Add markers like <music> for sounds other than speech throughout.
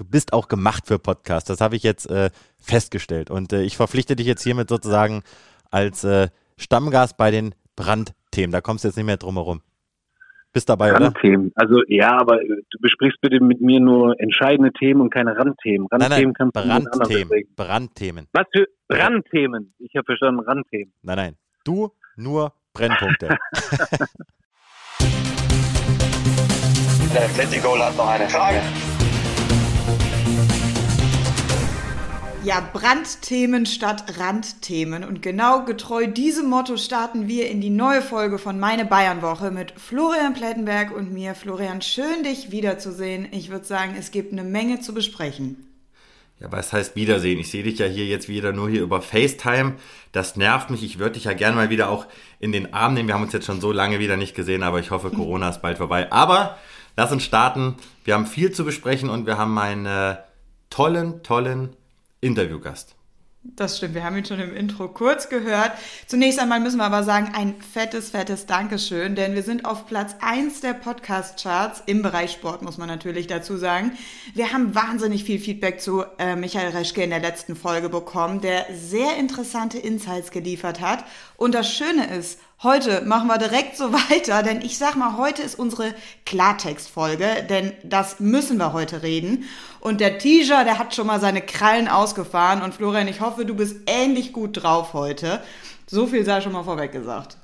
du bist auch gemacht für Podcasts. Das habe ich jetzt äh, festgestellt. Und äh, ich verpflichte dich jetzt hiermit sozusagen als äh, Stammgast bei den Brandthemen. Da kommst du jetzt nicht mehr drum herum. Bist dabei, Randthemen. oder? Also ja, aber du besprichst bitte mit mir nur entscheidende Themen und keine Randthemen. Randthemen nein, nein, kannst Brandthemen. Brandthemen. Was für Randthemen? Ich habe verstanden, Randthemen. Nein, nein. Du nur Brennpunkte. <laughs> Der Atletico hat noch eine Frage. Ja, Brandthemen statt Randthemen. Und genau getreu diesem Motto starten wir in die neue Folge von Meine Bayern-Woche mit Florian Plettenberg und mir. Florian, schön dich wiederzusehen. Ich würde sagen, es gibt eine Menge zu besprechen. Ja, was heißt Wiedersehen? Ich sehe dich ja hier jetzt wieder nur hier über FaceTime. Das nervt mich. Ich würde dich ja gerne mal wieder auch in den Arm nehmen. Wir haben uns jetzt schon so lange wieder nicht gesehen, aber ich hoffe, <laughs> Corona ist bald vorbei. Aber lass uns starten. Wir haben viel zu besprechen und wir haben einen tollen, tollen Interviewgast. Das stimmt, wir haben ihn schon im Intro kurz gehört. Zunächst einmal müssen wir aber sagen, ein fettes, fettes Dankeschön, denn wir sind auf Platz 1 der Podcast-Charts im Bereich Sport, muss man natürlich dazu sagen. Wir haben wahnsinnig viel Feedback zu äh, Michael Reschke in der letzten Folge bekommen, der sehr interessante Insights geliefert hat. Und das Schöne ist, Heute machen wir direkt so <laughs> weiter, denn ich sag mal, heute ist unsere Klartextfolge, denn das müssen wir heute reden. Und der Teaser, der hat schon mal seine Krallen ausgefahren und Florian, ich hoffe, du bist ähnlich gut drauf heute. So viel sei schon mal vorweg gesagt.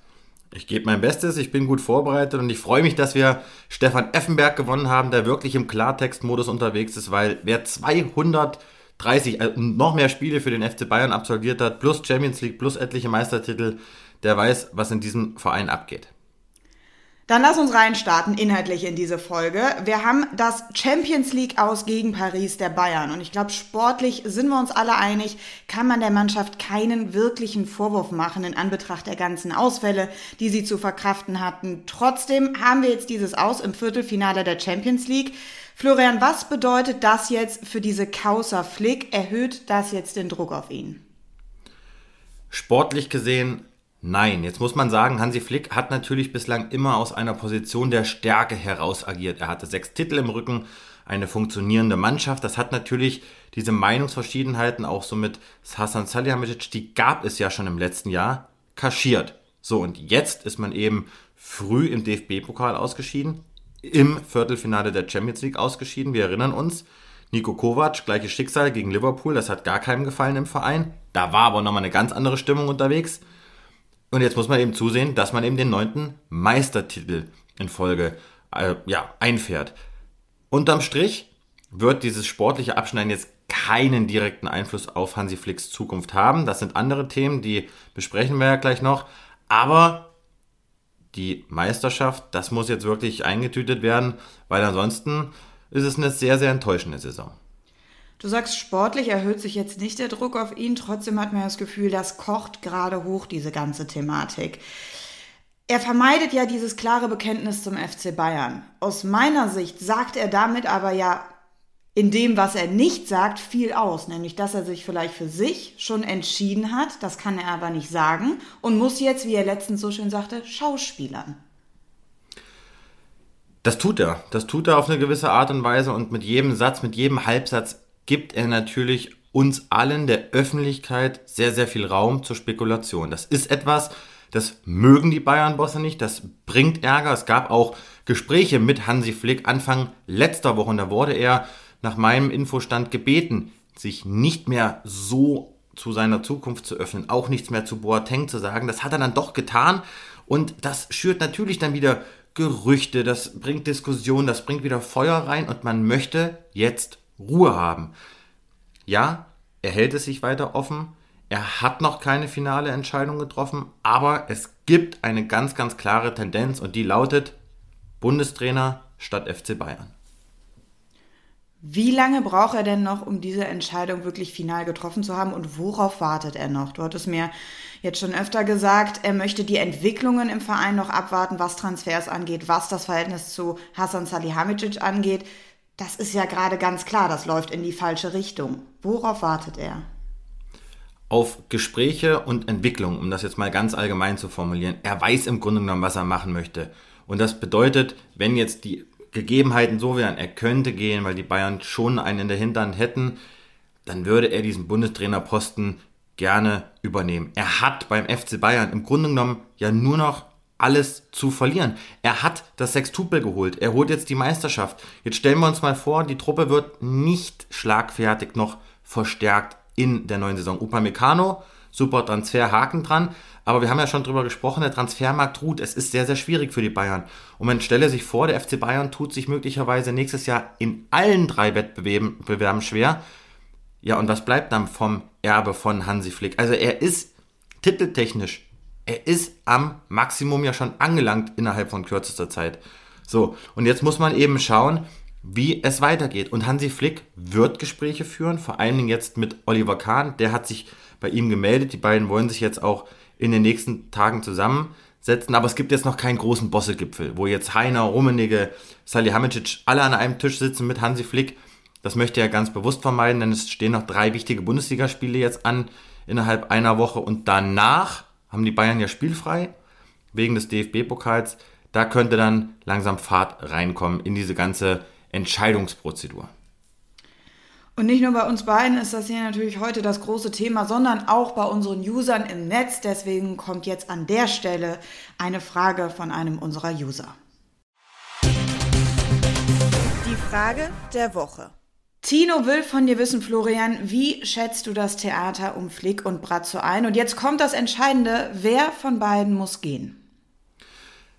Ich gebe mein Bestes, ich bin gut vorbereitet und ich freue mich, dass wir Stefan Effenberg gewonnen haben, der wirklich im Klartextmodus unterwegs ist, weil wer 230 also noch mehr Spiele für den FC Bayern absolviert hat, plus Champions League, plus etliche Meistertitel, der weiß, was in diesem Verein abgeht. Dann lass uns reinstarten inhaltlich in diese Folge. Wir haben das Champions League aus gegen Paris der Bayern. Und ich glaube, sportlich sind wir uns alle einig, kann man der Mannschaft keinen wirklichen Vorwurf machen in Anbetracht der ganzen Ausfälle, die sie zu verkraften hatten. Trotzdem haben wir jetzt dieses Aus im Viertelfinale der Champions League. Florian, was bedeutet das jetzt für diese Kauser Flick? Erhöht das jetzt den Druck auf ihn? Sportlich gesehen Nein, jetzt muss man sagen, Hansi Flick hat natürlich bislang immer aus einer Position der Stärke heraus agiert. Er hatte sechs Titel im Rücken, eine funktionierende Mannschaft. Das hat natürlich diese Meinungsverschiedenheiten auch so mit Hasan Salihamidzic, die gab es ja schon im letzten Jahr, kaschiert. So, und jetzt ist man eben früh im DFB-Pokal ausgeschieden, im Viertelfinale der Champions League ausgeschieden. Wir erinnern uns, Nico Kovac, gleiches Schicksal gegen Liverpool, das hat gar keinem gefallen im Verein. Da war aber nochmal eine ganz andere Stimmung unterwegs. Und jetzt muss man eben zusehen, dass man eben den neunten Meistertitel in Folge äh, ja, einfährt. Unterm Strich wird dieses sportliche Abschneiden jetzt keinen direkten Einfluss auf Hansi Flicks Zukunft haben. Das sind andere Themen, die besprechen wir ja gleich noch. Aber die Meisterschaft, das muss jetzt wirklich eingetütet werden, weil ansonsten ist es eine sehr, sehr enttäuschende Saison. Du sagst, sportlich erhöht sich jetzt nicht der Druck auf ihn, trotzdem hat man das Gefühl, das kocht gerade hoch, diese ganze Thematik. Er vermeidet ja dieses klare Bekenntnis zum FC Bayern. Aus meiner Sicht sagt er damit aber ja in dem, was er nicht sagt, viel aus, nämlich dass er sich vielleicht für sich schon entschieden hat, das kann er aber nicht sagen und muss jetzt, wie er letztens so schön sagte, schauspielern. Das tut er. Das tut er auf eine gewisse Art und Weise und mit jedem Satz, mit jedem Halbsatz gibt er natürlich uns allen, der Öffentlichkeit, sehr, sehr viel Raum zur Spekulation. Das ist etwas, das mögen die Bayern-Bosse nicht, das bringt Ärger. Es gab auch Gespräche mit Hansi Flick Anfang letzter Woche und da wurde er nach meinem Infostand gebeten, sich nicht mehr so zu seiner Zukunft zu öffnen, auch nichts mehr zu Boateng zu sagen. Das hat er dann doch getan und das schürt natürlich dann wieder Gerüchte, das bringt Diskussionen, das bringt wieder Feuer rein und man möchte jetzt Ruhe haben. Ja, er hält es sich weiter offen. Er hat noch keine finale Entscheidung getroffen, aber es gibt eine ganz, ganz klare Tendenz und die lautet Bundestrainer statt FC Bayern. Wie lange braucht er denn noch, um diese Entscheidung wirklich final getroffen zu haben und worauf wartet er noch? Du hattest mir jetzt schon öfter gesagt, er möchte die Entwicklungen im Verein noch abwarten, was Transfers angeht, was das Verhältnis zu Hasan Salihamidzic angeht. Das ist ja gerade ganz klar, das läuft in die falsche Richtung. Worauf wartet er? Auf Gespräche und Entwicklung, um das jetzt mal ganz allgemein zu formulieren. Er weiß im Grunde genommen, was er machen möchte. Und das bedeutet, wenn jetzt die Gegebenheiten so wären, er könnte gehen, weil die Bayern schon einen in der Hinterhand hätten, dann würde er diesen Bundestrainerposten gerne übernehmen. Er hat beim FC Bayern im Grunde genommen ja nur noch alles zu verlieren. Er hat das Sextupel geholt. Er holt jetzt die Meisterschaft. Jetzt stellen wir uns mal vor, die Truppe wird nicht schlagfertig noch verstärkt in der neuen Saison. Upamecano, super Transfer, Haken dran. Aber wir haben ja schon drüber gesprochen, der Transfermarkt ruht. Es ist sehr, sehr schwierig für die Bayern. Und man stelle sich vor, der FC Bayern tut sich möglicherweise nächstes Jahr in allen drei Wettbewerben schwer. Ja, und was bleibt dann vom Erbe von Hansi Flick? Also er ist titeltechnisch, er ist am Maximum ja schon angelangt innerhalb von kürzester Zeit. So, und jetzt muss man eben schauen, wie es weitergeht. Und Hansi Flick wird Gespräche führen, vor allen Dingen jetzt mit Oliver Kahn. Der hat sich bei ihm gemeldet. Die beiden wollen sich jetzt auch in den nächsten Tagen zusammensetzen. Aber es gibt jetzt noch keinen großen Bossegipfel, wo jetzt Heiner, Rummenigge, Salihamidzic alle an einem Tisch sitzen mit Hansi Flick. Das möchte er ganz bewusst vermeiden, denn es stehen noch drei wichtige Bundesligaspiele jetzt an innerhalb einer Woche. Und danach haben die Bayern ja spielfrei wegen des DFB-Pokals. Da könnte dann langsam Fahrt reinkommen in diese ganze Entscheidungsprozedur. Und nicht nur bei uns beiden ist das hier natürlich heute das große Thema, sondern auch bei unseren Usern im Netz. Deswegen kommt jetzt an der Stelle eine Frage von einem unserer User. Die Frage der Woche. Tino will von dir wissen, Florian, wie schätzt du das Theater um Flick und Bratzo ein? Und jetzt kommt das Entscheidende, wer von beiden muss gehen?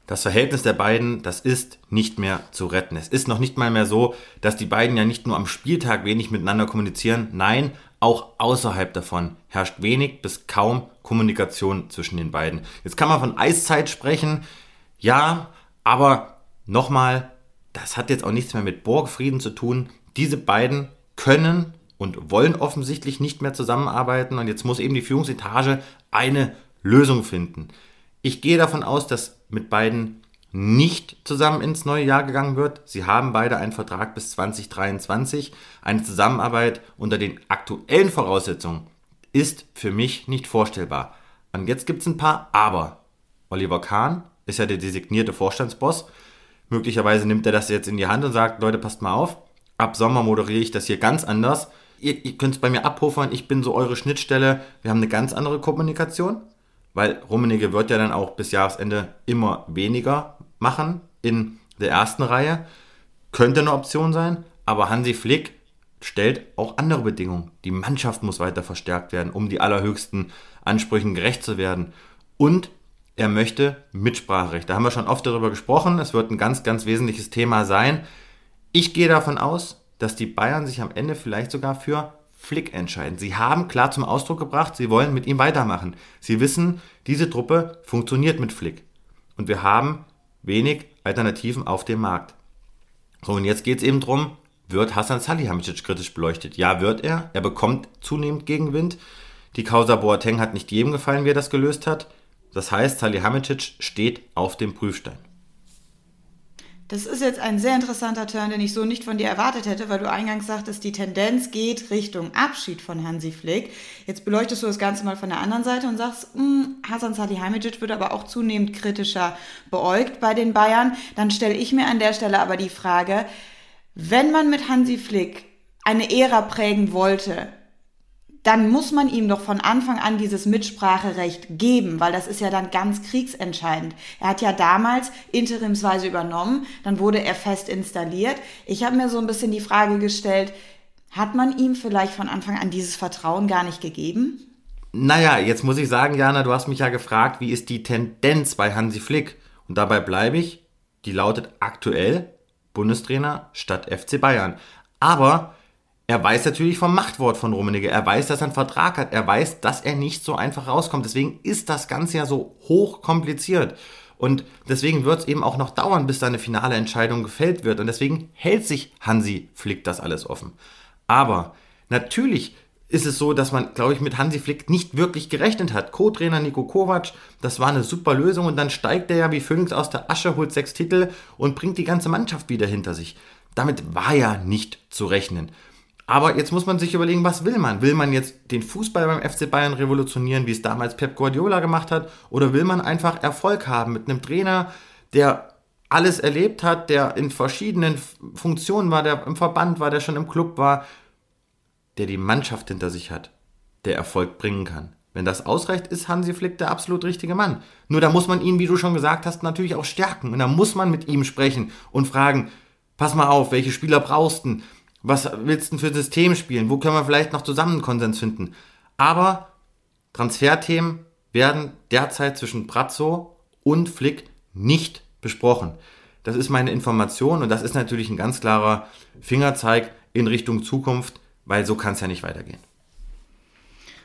Das Verhältnis der beiden, das ist nicht mehr zu retten. Es ist noch nicht mal mehr so, dass die beiden ja nicht nur am Spieltag wenig miteinander kommunizieren, nein, auch außerhalb davon herrscht wenig bis kaum Kommunikation zwischen den beiden. Jetzt kann man von Eiszeit sprechen, ja, aber nochmal, das hat jetzt auch nichts mehr mit Borgfrieden zu tun. Diese beiden können und wollen offensichtlich nicht mehr zusammenarbeiten und jetzt muss eben die Führungsetage eine Lösung finden. Ich gehe davon aus, dass mit beiden nicht zusammen ins neue Jahr gegangen wird. Sie haben beide einen Vertrag bis 2023. Eine Zusammenarbeit unter den aktuellen Voraussetzungen ist für mich nicht vorstellbar. Und jetzt gibt es ein paar Aber. Oliver Kahn ist ja der designierte Vorstandsboss. Möglicherweise nimmt er das jetzt in die Hand und sagt, Leute, passt mal auf. Ab Sommer moderiere ich das hier ganz anders. Ihr, ihr könnt es bei mir abpuffern. Ich bin so eure Schnittstelle. Wir haben eine ganz andere Kommunikation weil Rummenigge wird ja dann auch bis Jahresende immer weniger machen in der ersten Reihe. Könnte eine Option sein, aber Hansi Flick stellt auch andere Bedingungen. Die Mannschaft muss weiter verstärkt werden, um die allerhöchsten Ansprüchen gerecht zu werden. Und er möchte Mitspracherecht. Da haben wir schon oft darüber gesprochen. Es wird ein ganz, ganz wesentliches Thema sein. Ich gehe davon aus, dass die Bayern sich am Ende vielleicht sogar für Flick entscheiden. Sie haben klar zum Ausdruck gebracht, sie wollen mit ihm weitermachen. Sie wissen, diese Truppe funktioniert mit Flick. Und wir haben wenig Alternativen auf dem Markt. So, und jetzt geht es eben darum, wird Hassan Salihamidzic kritisch beleuchtet? Ja, wird er. Er bekommt zunehmend Gegenwind. Die Causa Boateng hat nicht jedem gefallen, wie er das gelöst hat. Das heißt, Salihamidzic steht auf dem Prüfstein. Das ist jetzt ein sehr interessanter Turn, den ich so nicht von dir erwartet hätte, weil du eingangs sagtest, die Tendenz geht Richtung Abschied von Hansi Flick. Jetzt beleuchtest du das Ganze mal von der anderen Seite und sagst, mh, hm, Hasan Salihamidzic wird aber auch zunehmend kritischer beäugt bei den Bayern. Dann stelle ich mir an der Stelle aber die Frage, wenn man mit Hansi Flick eine Ära prägen wollte, dann muss man ihm doch von Anfang an dieses Mitspracherecht geben, weil das ist ja dann ganz kriegsentscheidend. Er hat ja damals interimsweise übernommen, dann wurde er fest installiert. Ich habe mir so ein bisschen die Frage gestellt, hat man ihm vielleicht von Anfang an dieses Vertrauen gar nicht gegeben? Naja, jetzt muss ich sagen, Jana, du hast mich ja gefragt, wie ist die Tendenz bei Hansi Flick? Und dabei bleibe ich, die lautet aktuell Bundestrainer statt FC Bayern. Aber er weiß natürlich vom Machtwort von Rummenigge. Er weiß, dass er einen Vertrag hat. Er weiß, dass er nicht so einfach rauskommt. Deswegen ist das Ganze ja so hoch kompliziert. Und deswegen wird es eben auch noch dauern, bis da eine finale Entscheidung gefällt wird. Und deswegen hält sich Hansi Flick das alles offen. Aber natürlich ist es so, dass man, glaube ich, mit Hansi Flick nicht wirklich gerechnet hat. Co-Trainer Nico Kovac, das war eine super Lösung und dann steigt er ja wie Phoenix aus der Asche, holt sechs Titel und bringt die ganze Mannschaft wieder hinter sich. Damit war ja nicht zu rechnen. Aber jetzt muss man sich überlegen, was will man? Will man jetzt den Fußball beim FC Bayern revolutionieren, wie es damals Pep Guardiola gemacht hat? Oder will man einfach Erfolg haben mit einem Trainer, der alles erlebt hat, der in verschiedenen Funktionen war, der im Verband war, der schon im Club war, der die Mannschaft hinter sich hat, der Erfolg bringen kann. Wenn das ausreicht, ist Hansi Flick der absolut richtige Mann. Nur da muss man ihn, wie du schon gesagt hast, natürlich auch stärken. Und da muss man mit ihm sprechen und fragen, pass mal auf, welche Spieler brauchst du? Was willst du für System spielen? Wo können wir vielleicht noch zusammen Konsens finden? Aber Transferthemen werden derzeit zwischen Brazzo und Flick nicht besprochen. Das ist meine Information und das ist natürlich ein ganz klarer Fingerzeig in Richtung Zukunft, weil so kann es ja nicht weitergehen.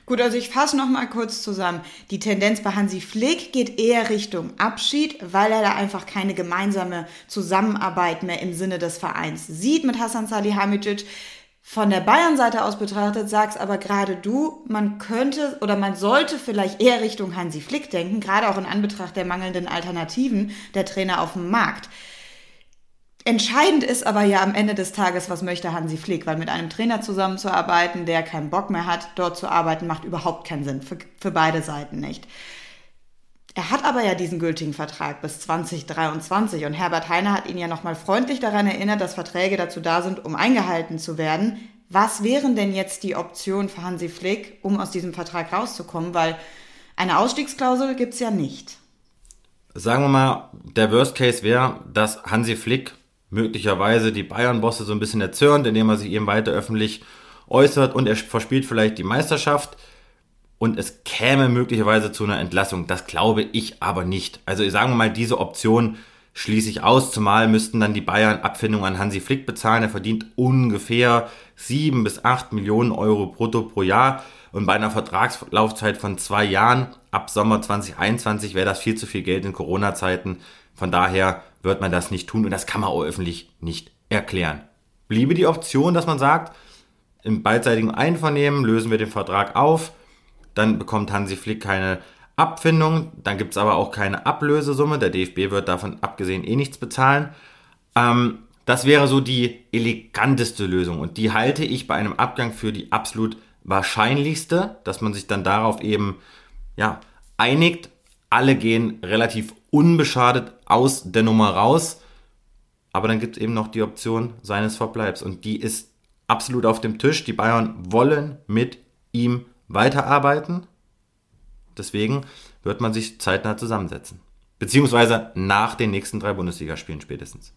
Gut, also ich fasse noch mal kurz zusammen. Die Tendenz bei Hansi Flick geht eher Richtung Abschied, weil er da einfach keine gemeinsame Zusammenarbeit mehr im Sinne des Vereins sieht mit Hassan Salihamidzic. Von der Bayern-Seite aus betrachtet sagst aber gerade du, man könnte oder man sollte vielleicht eher Richtung Hansi Flick denken, gerade auch in Anbetracht der mangelnden Alternativen der Trainer auf dem Markt. Entscheidend ist aber ja am Ende des Tages, was möchte Hansi Flick, weil mit einem Trainer zusammenzuarbeiten, der keinen Bock mehr hat, dort zu arbeiten, macht überhaupt keinen Sinn, für, für beide Seiten nicht. Er hat aber ja diesen gültigen Vertrag bis 2023 und Herbert Heiner hat ihn ja nochmal freundlich daran erinnert, dass Verträge dazu da sind, um eingehalten zu werden. Was wären denn jetzt die Optionen für Hansi Flick, um aus diesem Vertrag rauszukommen? Weil eine Ausstiegsklausel gibt's ja nicht. Sagen wir mal, der Worst Case wäre, dass Hansi Flick möglicherweise die Bayern-Bosse so ein bisschen erzürnt, indem er sich eben weiter öffentlich äußert und er verspielt vielleicht die Meisterschaft und es käme möglicherweise zu einer Entlassung. Das glaube ich aber nicht. Also sagen wir mal, diese Option schließe ich aus, zumal müssten dann die Bayern Abfindung an Hansi Flick bezahlen. Er verdient ungefähr sieben bis acht Millionen Euro brutto pro Jahr. Und bei einer Vertragslaufzeit von zwei Jahren ab Sommer 2021 wäre das viel zu viel Geld in Corona-Zeiten. Von daher wird man das nicht tun und das kann man auch öffentlich nicht erklären. Bliebe die Option, dass man sagt, im beidseitigen Einvernehmen lösen wir den Vertrag auf, dann bekommt Hansi Flick keine Abfindung, dann gibt es aber auch keine Ablösesumme, der DFB wird davon abgesehen eh nichts bezahlen. Ähm, das wäre so die eleganteste Lösung und die halte ich bei einem Abgang für die absolut wahrscheinlichste, dass man sich dann darauf eben ja, einigt. Alle gehen relativ unbeschadet aus der Nummer raus. Aber dann gibt es eben noch die Option seines Verbleibs. Und die ist absolut auf dem Tisch. Die Bayern wollen mit ihm weiterarbeiten. Deswegen wird man sich zeitnah zusammensetzen. Beziehungsweise nach den nächsten drei Bundesligaspielen spätestens.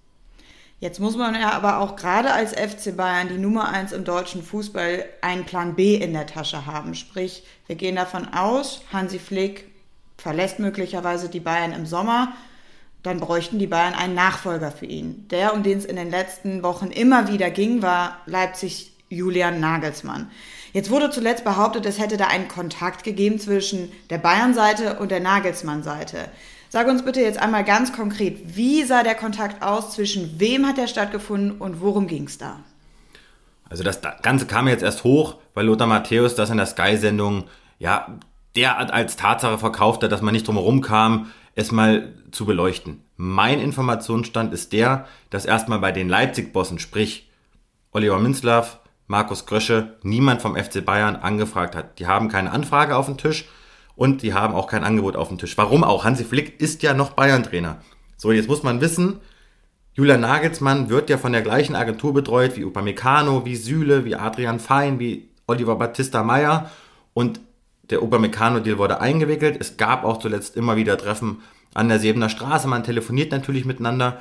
Jetzt muss man ja aber auch gerade als FC Bayern, die Nummer eins im deutschen Fußball, einen Plan B in der Tasche haben. Sprich, wir gehen davon aus, Hansi Flick verlässt möglicherweise die Bayern im Sommer, dann bräuchten die Bayern einen Nachfolger für ihn. Der, um den es in den letzten Wochen immer wieder ging, war Leipzig Julian Nagelsmann. Jetzt wurde zuletzt behauptet, es hätte da einen Kontakt gegeben zwischen der Bayern-Seite und der Nagelsmann-Seite. Sag uns bitte jetzt einmal ganz konkret, wie sah der Kontakt aus, zwischen wem hat er stattgefunden und worum ging es da? Also das Ganze kam jetzt erst hoch, weil Lothar Matthäus das in der Sky-Sendung ja derart als Tatsache verkauft hat, dass man nicht drum herum kam, es mal zu beleuchten. Mein Informationsstand ist der, dass erstmal bei den Leipzig-Bossen, sprich Oliver Minzlaff, Markus Grösche, niemand vom FC Bayern angefragt hat. Die haben keine Anfrage auf dem Tisch und die haben auch kein Angebot auf dem Tisch. Warum auch? Hansi Flick ist ja noch Bayern-Trainer. So, jetzt muss man wissen, Julian Nagelsmann wird ja von der gleichen Agentur betreut wie Upamecano, wie Süle, wie Adrian Fein, wie Oliver Battista Meyer und der Upamecano-Deal wurde eingewickelt. Es gab auch zuletzt immer wieder Treffen an der Sebener Straße. Man telefoniert natürlich miteinander.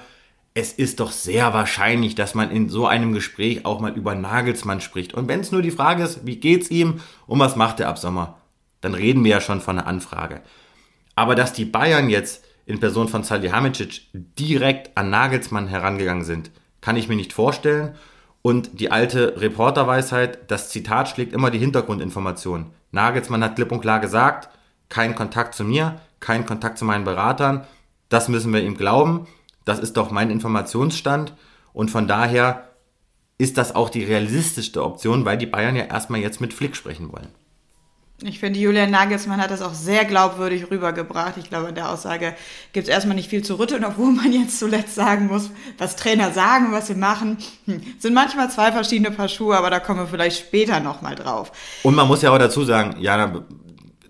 Es ist doch sehr wahrscheinlich, dass man in so einem Gespräch auch mal über Nagelsmann spricht. Und wenn es nur die Frage ist, wie geht's ihm und was macht er ab Sommer, dann reden wir ja schon von einer Anfrage. Aber dass die Bayern jetzt in Person von Salihamidzic direkt an Nagelsmann herangegangen sind, kann ich mir nicht vorstellen. Und die alte Reporterweisheit, das Zitat schlägt immer die Hintergrundinformation. Nagelsmann hat klipp und klar gesagt, kein Kontakt zu mir, kein Kontakt zu meinen Beratern. Das müssen wir ihm glauben. Das ist doch mein Informationsstand. Und von daher ist das auch die realistischste Option, weil die Bayern ja erstmal jetzt mit Flick sprechen wollen. Ich finde, Julian Nagelsmann hat das auch sehr glaubwürdig rübergebracht. Ich glaube, in der Aussage gibt es erstmal nicht viel zu rütteln, obwohl man jetzt zuletzt sagen muss, was Trainer sagen, was sie machen. Hm. Sind manchmal zwei verschiedene Paar Schuhe, aber da kommen wir vielleicht später nochmal drauf. Und man muss ja auch dazu sagen, ja,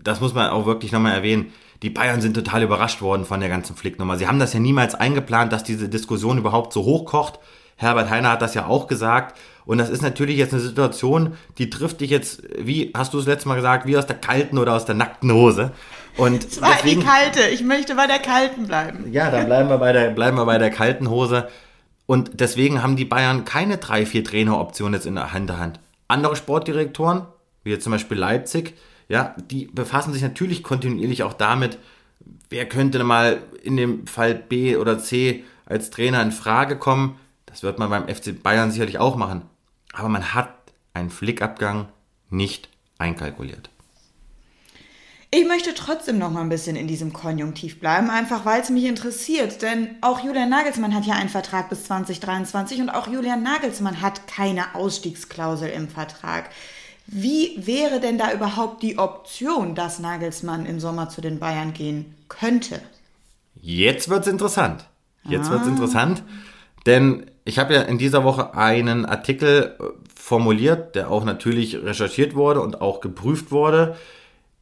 das muss man auch wirklich nochmal erwähnen, die Bayern sind total überrascht worden von der ganzen Flicknummer. Sie haben das ja niemals eingeplant, dass diese Diskussion überhaupt so hochkocht. Herbert Heiner hat das ja auch gesagt. Und das ist natürlich jetzt eine Situation, die trifft dich jetzt, wie hast du es letztes Mal gesagt, wie aus der kalten oder aus der nackten Hose. Und es war deswegen, die kalte. Ich möchte bei der kalten bleiben. Ja, dann bleiben wir bei der, bleiben wir bei der kalten Hose. Und deswegen haben die Bayern keine drei, vier Traineroptionen jetzt in der Hinterhand. Andere Sportdirektoren, wie jetzt zum Beispiel Leipzig, ja, die befassen sich natürlich kontinuierlich auch damit, wer könnte mal in dem Fall B oder C als Trainer in Frage kommen. Das wird man beim FC Bayern sicherlich auch machen. Aber man hat einen Flickabgang nicht einkalkuliert. Ich möchte trotzdem noch mal ein bisschen in diesem Konjunktiv bleiben, einfach weil es mich interessiert. Denn auch Julian Nagelsmann hat ja einen Vertrag bis 2023 und auch Julian Nagelsmann hat keine Ausstiegsklausel im Vertrag. Wie wäre denn da überhaupt die Option, dass Nagelsmann im Sommer zu den Bayern gehen könnte? Jetzt wird's interessant. Jetzt ah. wird's interessant, denn ich habe ja in dieser Woche einen Artikel äh, formuliert, der auch natürlich recherchiert wurde und auch geprüft wurde.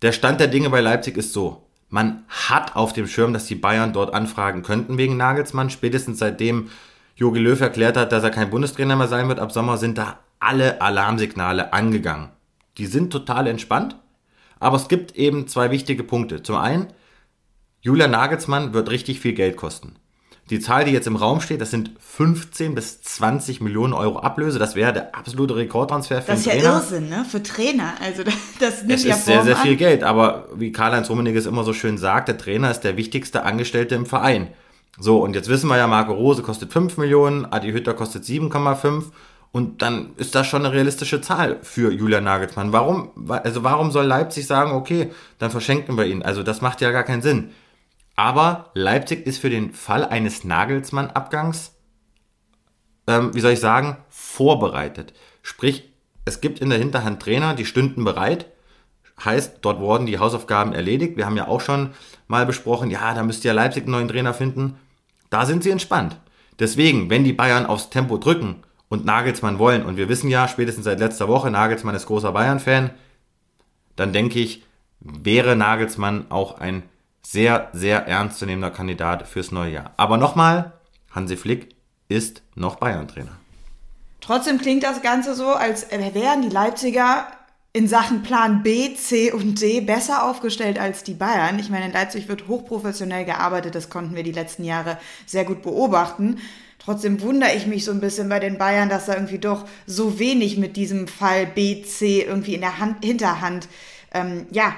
Der Stand der Dinge bei Leipzig ist so. Man hat auf dem Schirm, dass die Bayern dort anfragen könnten wegen Nagelsmann. Spätestens seitdem Jogi Löw erklärt hat, dass er kein Bundestrainer mehr sein wird ab Sommer, sind da alle Alarmsignale angegangen. Die sind total entspannt, aber es gibt eben zwei wichtige Punkte. Zum einen, Julian Nagelsmann wird richtig viel Geld kosten. Die Zahl, die jetzt im Raum steht, das sind 15 bis 20 Millionen Euro Ablöse. Das wäre der absolute Rekordtransfer für das Trainer. Das ist ja Irrsinn, ne? Für Trainer. Also das, das nimmt es ja ist sehr, sehr viel Geld. Aber wie Karl-Heinz Rummenigge es immer so schön sagt, der Trainer ist der wichtigste Angestellte im Verein. So, und jetzt wissen wir ja, Marco Rose kostet 5 Millionen, Adi Hütter kostet 7,5 und dann ist das schon eine realistische Zahl für Julian Nagelsmann. Warum, also warum soll Leipzig sagen, okay, dann verschenken wir ihn? Also das macht ja gar keinen Sinn. Aber Leipzig ist für den Fall eines Nagelsmann-Abgangs, ähm, wie soll ich sagen, vorbereitet. Sprich, es gibt in der Hinterhand Trainer, die stünden bereit. Heißt, dort wurden die Hausaufgaben erledigt. Wir haben ja auch schon mal besprochen, ja, da müsst ihr Leipzig einen neuen Trainer finden. Da sind sie entspannt. Deswegen, wenn die Bayern aufs Tempo drücken und Nagelsmann wollen, und wir wissen ja spätestens seit letzter Woche, Nagelsmann ist großer Bayern-Fan, dann denke ich, wäre Nagelsmann auch ein sehr, sehr ernstzunehmender Kandidat fürs neue Jahr. Aber nochmal, Hansi Flick ist noch Bayern-Trainer. Trotzdem klingt das Ganze so, als wären die Leipziger in Sachen Plan B, C und D besser aufgestellt als die Bayern. Ich meine, in Leipzig wird hochprofessionell gearbeitet, das konnten wir die letzten Jahre sehr gut beobachten. Trotzdem wundere ich mich so ein bisschen bei den Bayern, dass da irgendwie doch so wenig mit diesem Fall B, C irgendwie in der Hand, Hinterhand ähm, ja,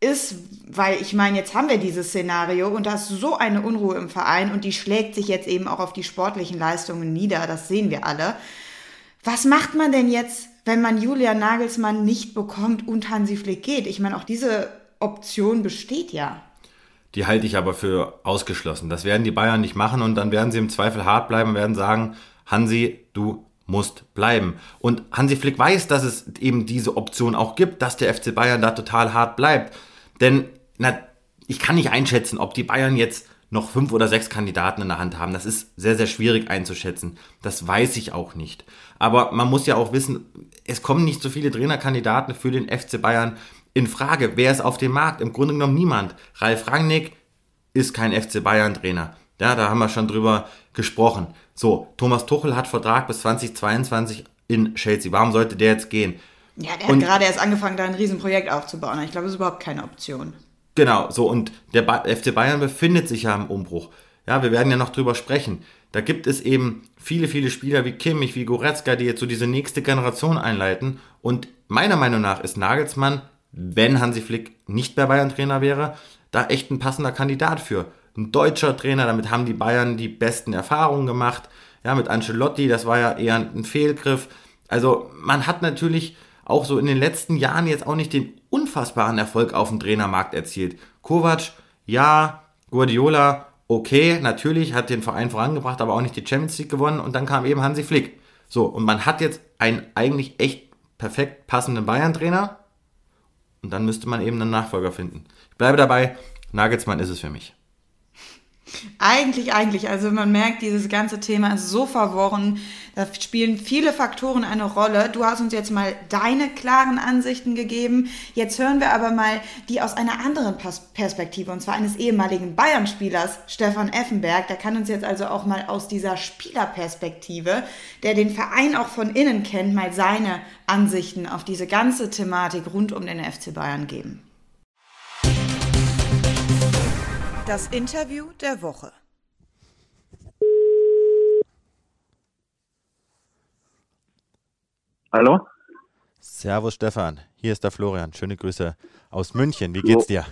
ist, weil ich meine, jetzt haben wir dieses Szenario und da ist so eine Unruhe im Verein und die schlägt sich jetzt eben auch auf die sportlichen Leistungen nieder, das sehen wir alle. Was macht man denn jetzt, wenn man Julian Nagelsmann nicht bekommt und Hansi Flick geht? Ich meine, auch diese Option besteht ja die halte ich aber für ausgeschlossen. Das werden die Bayern nicht machen und dann werden sie im Zweifel hart bleiben und werden sagen, Hansi, du musst bleiben. Und Hansi Flick weiß, dass es eben diese Option auch gibt, dass der FC Bayern da total hart bleibt. Denn na, ich kann nicht einschätzen, ob die Bayern jetzt noch fünf oder sechs Kandidaten in der Hand haben. Das ist sehr, sehr schwierig einzuschätzen. Das weiß ich auch nicht. Aber man muss ja auch wissen, es kommen nicht so viele Trainerkandidaten für den FC Bayern in Frage. Wer ist auf dem Markt? Im Grunde genommen niemand. Ralf Rangnick ist kein FC Bayern Trainer. Ja, da haben wir schon drüber gesprochen. So, Thomas Tuchel hat Vertrag bis 2022 in Chelsea. Warum sollte der jetzt gehen? Ja, der und, hat gerade erst angefangen, da ein Riesenprojekt aufzubauen. Ich glaube, das ist überhaupt keine Option. Genau, so und der ba FC Bayern befindet sich ja im Umbruch. Ja, wir werden ja noch drüber sprechen. Da gibt es eben viele, viele Spieler wie Kimmich, wie Goretzka, die jetzt so diese nächste Generation einleiten. Und meiner Meinung nach ist Nagelsmann wenn Hansi Flick nicht mehr Bayern-Trainer wäre, da echt ein passender Kandidat für. Ein deutscher Trainer, damit haben die Bayern die besten Erfahrungen gemacht. Ja, mit Ancelotti, das war ja eher ein Fehlgriff. Also man hat natürlich auch so in den letzten Jahren jetzt auch nicht den unfassbaren Erfolg auf dem Trainermarkt erzielt. Kovac, ja, Guardiola, okay, natürlich, hat den Verein vorangebracht, aber auch nicht die Champions League gewonnen und dann kam eben Hansi Flick. So, und man hat jetzt einen eigentlich echt perfekt passenden Bayern-Trainer, und dann müsste man eben einen Nachfolger finden. Ich bleibe dabei, Nagelsmann ist es für mich. Eigentlich, eigentlich. Also man merkt, dieses ganze Thema ist so verworren. Da spielen viele Faktoren eine Rolle. Du hast uns jetzt mal deine klaren Ansichten gegeben. Jetzt hören wir aber mal die aus einer anderen Perspektive, und zwar eines ehemaligen Bayern-Spielers, Stefan Effenberg. Der kann uns jetzt also auch mal aus dieser Spielerperspektive, der den Verein auch von innen kennt, mal seine Ansichten auf diese ganze Thematik rund um den FC Bayern geben. Das Interview der Woche. Hallo? Servus Stefan, hier ist der Florian. Schöne Grüße aus München. Wie geht's dir?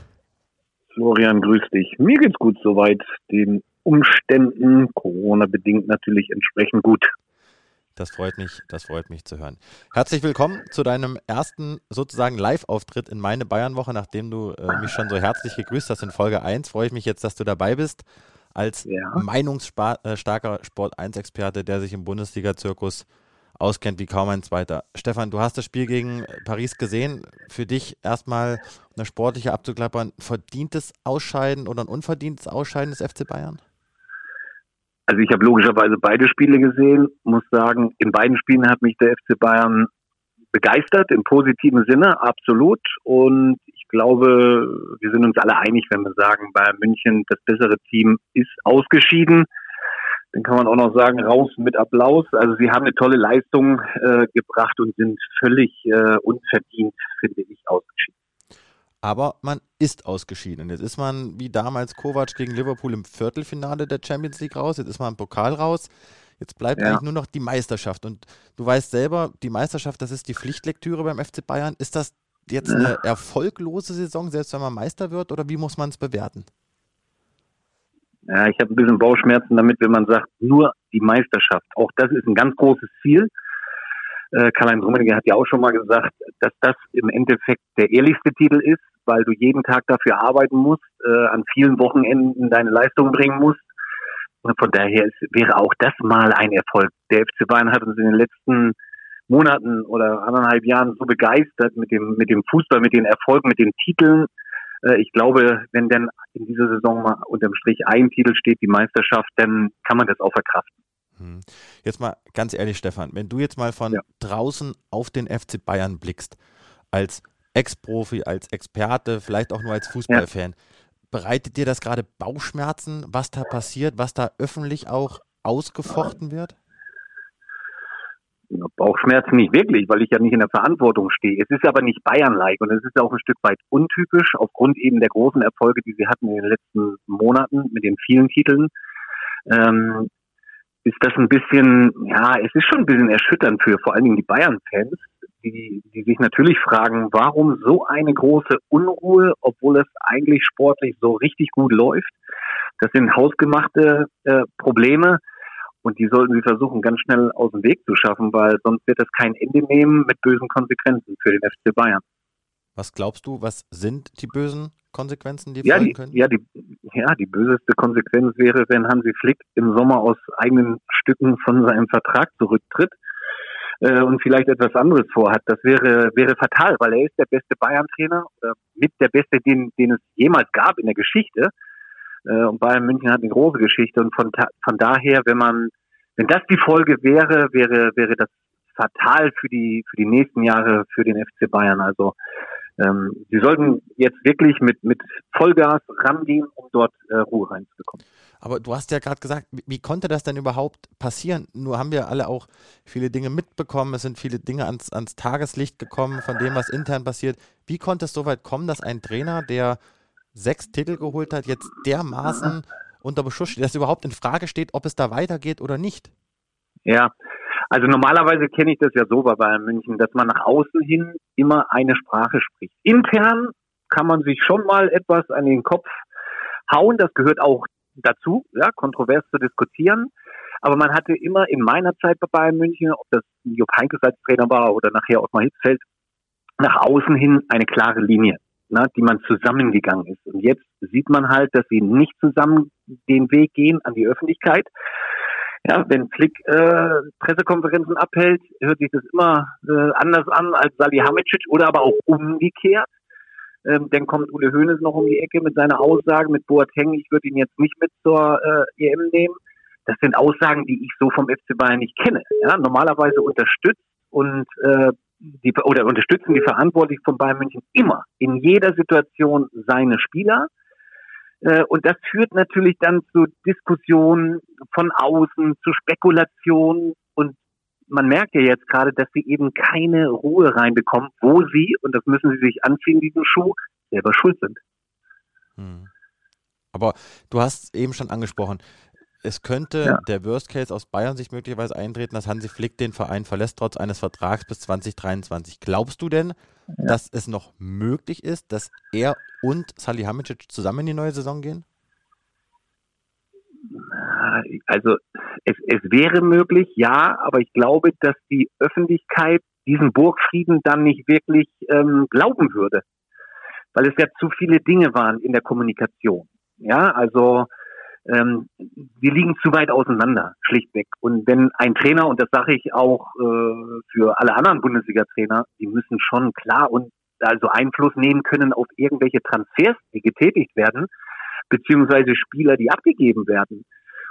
Florian, grüß dich. Mir geht's gut soweit. Den Umständen, Corona-bedingt natürlich entsprechend gut. Das freut mich, das freut mich zu hören. Herzlich willkommen zu deinem ersten sozusagen Live-Auftritt in meine Bayern-Woche, nachdem du äh, mich schon so herzlich gegrüßt hast in Folge 1. Freue ich mich jetzt, dass du dabei bist als ja. meinungsstarker Sport 1-Experte, der sich im Bundesliga-Zirkus auskennt wie kaum ein zweiter. Stefan, du hast das Spiel gegen Paris gesehen. Für dich erstmal eine sportliche abzuklappern. Verdientes Ausscheiden oder ein unverdientes Ausscheiden des FC Bayern? Also ich habe logischerweise beide Spiele gesehen, muss sagen, in beiden Spielen hat mich der FC Bayern begeistert, im positiven Sinne, absolut. Und ich glaube, wir sind uns alle einig, wenn wir sagen, Bayern München, das bessere Team ist ausgeschieden. Dann kann man auch noch sagen, raus mit Applaus. Also sie haben eine tolle Leistung äh, gebracht und sind völlig äh, unverdient, finde ich, ausgeschieden aber man ist ausgeschieden. Jetzt ist man wie damals Kovac gegen Liverpool im Viertelfinale der Champions League raus, jetzt ist man im Pokal raus. Jetzt bleibt ja. eigentlich nur noch die Meisterschaft. Und du weißt selber, die Meisterschaft, das ist die Pflichtlektüre beim FC Bayern. Ist das jetzt eine erfolglose Saison, selbst wenn man Meister wird, oder wie muss man es bewerten? Ja, ich habe ein bisschen Bauchschmerzen damit, wenn man sagt, nur die Meisterschaft. Auch das ist ein ganz großes Ziel. Äh, Karl-Heinz Rummenigge hat ja auch schon mal gesagt, dass das im Endeffekt der ehrlichste Titel ist weil du jeden Tag dafür arbeiten musst, äh, an vielen Wochenenden deine Leistung bringen musst. Und von daher ist, wäre auch das mal ein Erfolg. Der FC Bayern hat uns in den letzten Monaten oder anderthalb Jahren so begeistert mit dem, mit dem Fußball, mit den Erfolgen, mit den Titeln. Äh, ich glaube, wenn dann in dieser Saison mal unterm Strich ein Titel steht, die Meisterschaft, dann kann man das auch verkraften. Hm. Jetzt mal ganz ehrlich, Stefan, wenn du jetzt mal von ja. draußen auf den FC Bayern blickst, als Ex-Profi, als Experte, vielleicht auch nur als Fußballfan. Ja. Bereitet dir das gerade Bauchschmerzen, was da passiert, was da öffentlich auch ausgefochten wird? Bauchschmerzen nicht wirklich, weil ich ja nicht in der Verantwortung stehe. Es ist aber nicht Bayern-like und es ist auch ein Stück weit untypisch aufgrund eben der großen Erfolge, die sie hatten in den letzten Monaten mit den vielen Titeln. Ähm, ist das ein bisschen, ja, es ist schon ein bisschen erschütternd für vor allen Dingen die Bayern-Fans, die, die sich natürlich fragen, warum so eine große Unruhe, obwohl es eigentlich sportlich so richtig gut läuft. Das sind hausgemachte äh, Probleme und die sollten sie versuchen, ganz schnell aus dem Weg zu schaffen, weil sonst wird es kein Ende nehmen mit bösen Konsequenzen für den FC Bayern. Was glaubst du, was sind die bösen Konsequenzen, die ja, folgen die, können? Ja die, ja, die böseste Konsequenz wäre, wenn Hansi Flick im Sommer aus eigenen Stücken von seinem Vertrag zurücktritt äh, und vielleicht etwas anderes vorhat. Das wäre, wäre fatal, weil er ist der beste Bayern-Trainer, oder mit der beste, den, den es jemals gab in der Geschichte. Äh, und Bayern München hat eine große Geschichte. Und von, von daher, wenn man, wenn das die Folge wäre, wäre, wäre das fatal für die, für die nächsten Jahre für den FC Bayern. Also ähm, sie sollten jetzt wirklich mit, mit Vollgas rangehen, um dort äh, Ruhe reinzubekommen. Aber du hast ja gerade gesagt, wie, konnte das denn überhaupt passieren? Nur haben wir alle auch viele Dinge mitbekommen, es sind viele Dinge ans, ans Tageslicht gekommen von dem, was intern passiert. Wie konnte es so weit kommen, dass ein Trainer, der sechs Titel geholt hat, jetzt dermaßen unter Beschuss steht, dass überhaupt in Frage steht, ob es da weitergeht oder nicht? Ja, also normalerweise kenne ich das ja so bei Bayern München, dass man nach außen hin immer eine Sprache spricht. Intern kann man sich schon mal etwas an den Kopf hauen, das gehört auch dazu, ja, kontrovers zu diskutieren. Aber man hatte immer in meiner Zeit bei Bayern München, ob das Jupp Heynckes als Trainer war oder nachher Ottmar Hitzfeld, nach außen hin eine klare Linie, ne, die man zusammengegangen ist. Und jetzt sieht man halt, dass sie nicht zusammen den Weg gehen an die Öffentlichkeit, ja, wenn Flick äh, Pressekonferenzen abhält, hört sich das immer äh, anders an als Salihamidzic oder aber auch umgekehrt. Ähm, dann kommt Ule Hoeneß noch um die Ecke mit seiner Aussage mit Boateng, ich würde ihn jetzt nicht mit zur äh, EM nehmen. Das sind Aussagen, die ich so vom FC Bayern nicht kenne. Ja, normalerweise unterstützt und äh, die, oder unterstützen die Verantwortlichen von Bayern München immer in jeder Situation seine Spieler. Äh, und das führt natürlich dann zu Diskussionen von außen, zu Spekulationen. Und man merkt ja jetzt gerade, dass sie eben keine Ruhe reinbekommen, wo sie, und das müssen sie sich anziehen, diesen Schuh, selber schuld sind. Hm. Aber du hast eben schon angesprochen, es könnte ja. der Worst Case aus Bayern sich möglicherweise eintreten, dass Hansi Flick den Verein verlässt, trotz eines Vertrags bis 2023. Glaubst du denn, ja. dass es noch möglich ist, dass er und Salihamidzic zusammen in die neue Saison gehen? Also es, es wäre möglich, ja, aber ich glaube, dass die Öffentlichkeit diesen Burgfrieden dann nicht wirklich ähm, glauben würde, weil es ja zu viele Dinge waren in der Kommunikation. Ja, also ähm, wir liegen zu weit auseinander, schlichtweg. Und wenn ein Trainer, und das sage ich auch äh, für alle anderen Bundesliga-Trainer, die müssen schon klar und also Einfluss nehmen können auf irgendwelche Transfers, die getätigt werden, beziehungsweise Spieler, die abgegeben werden.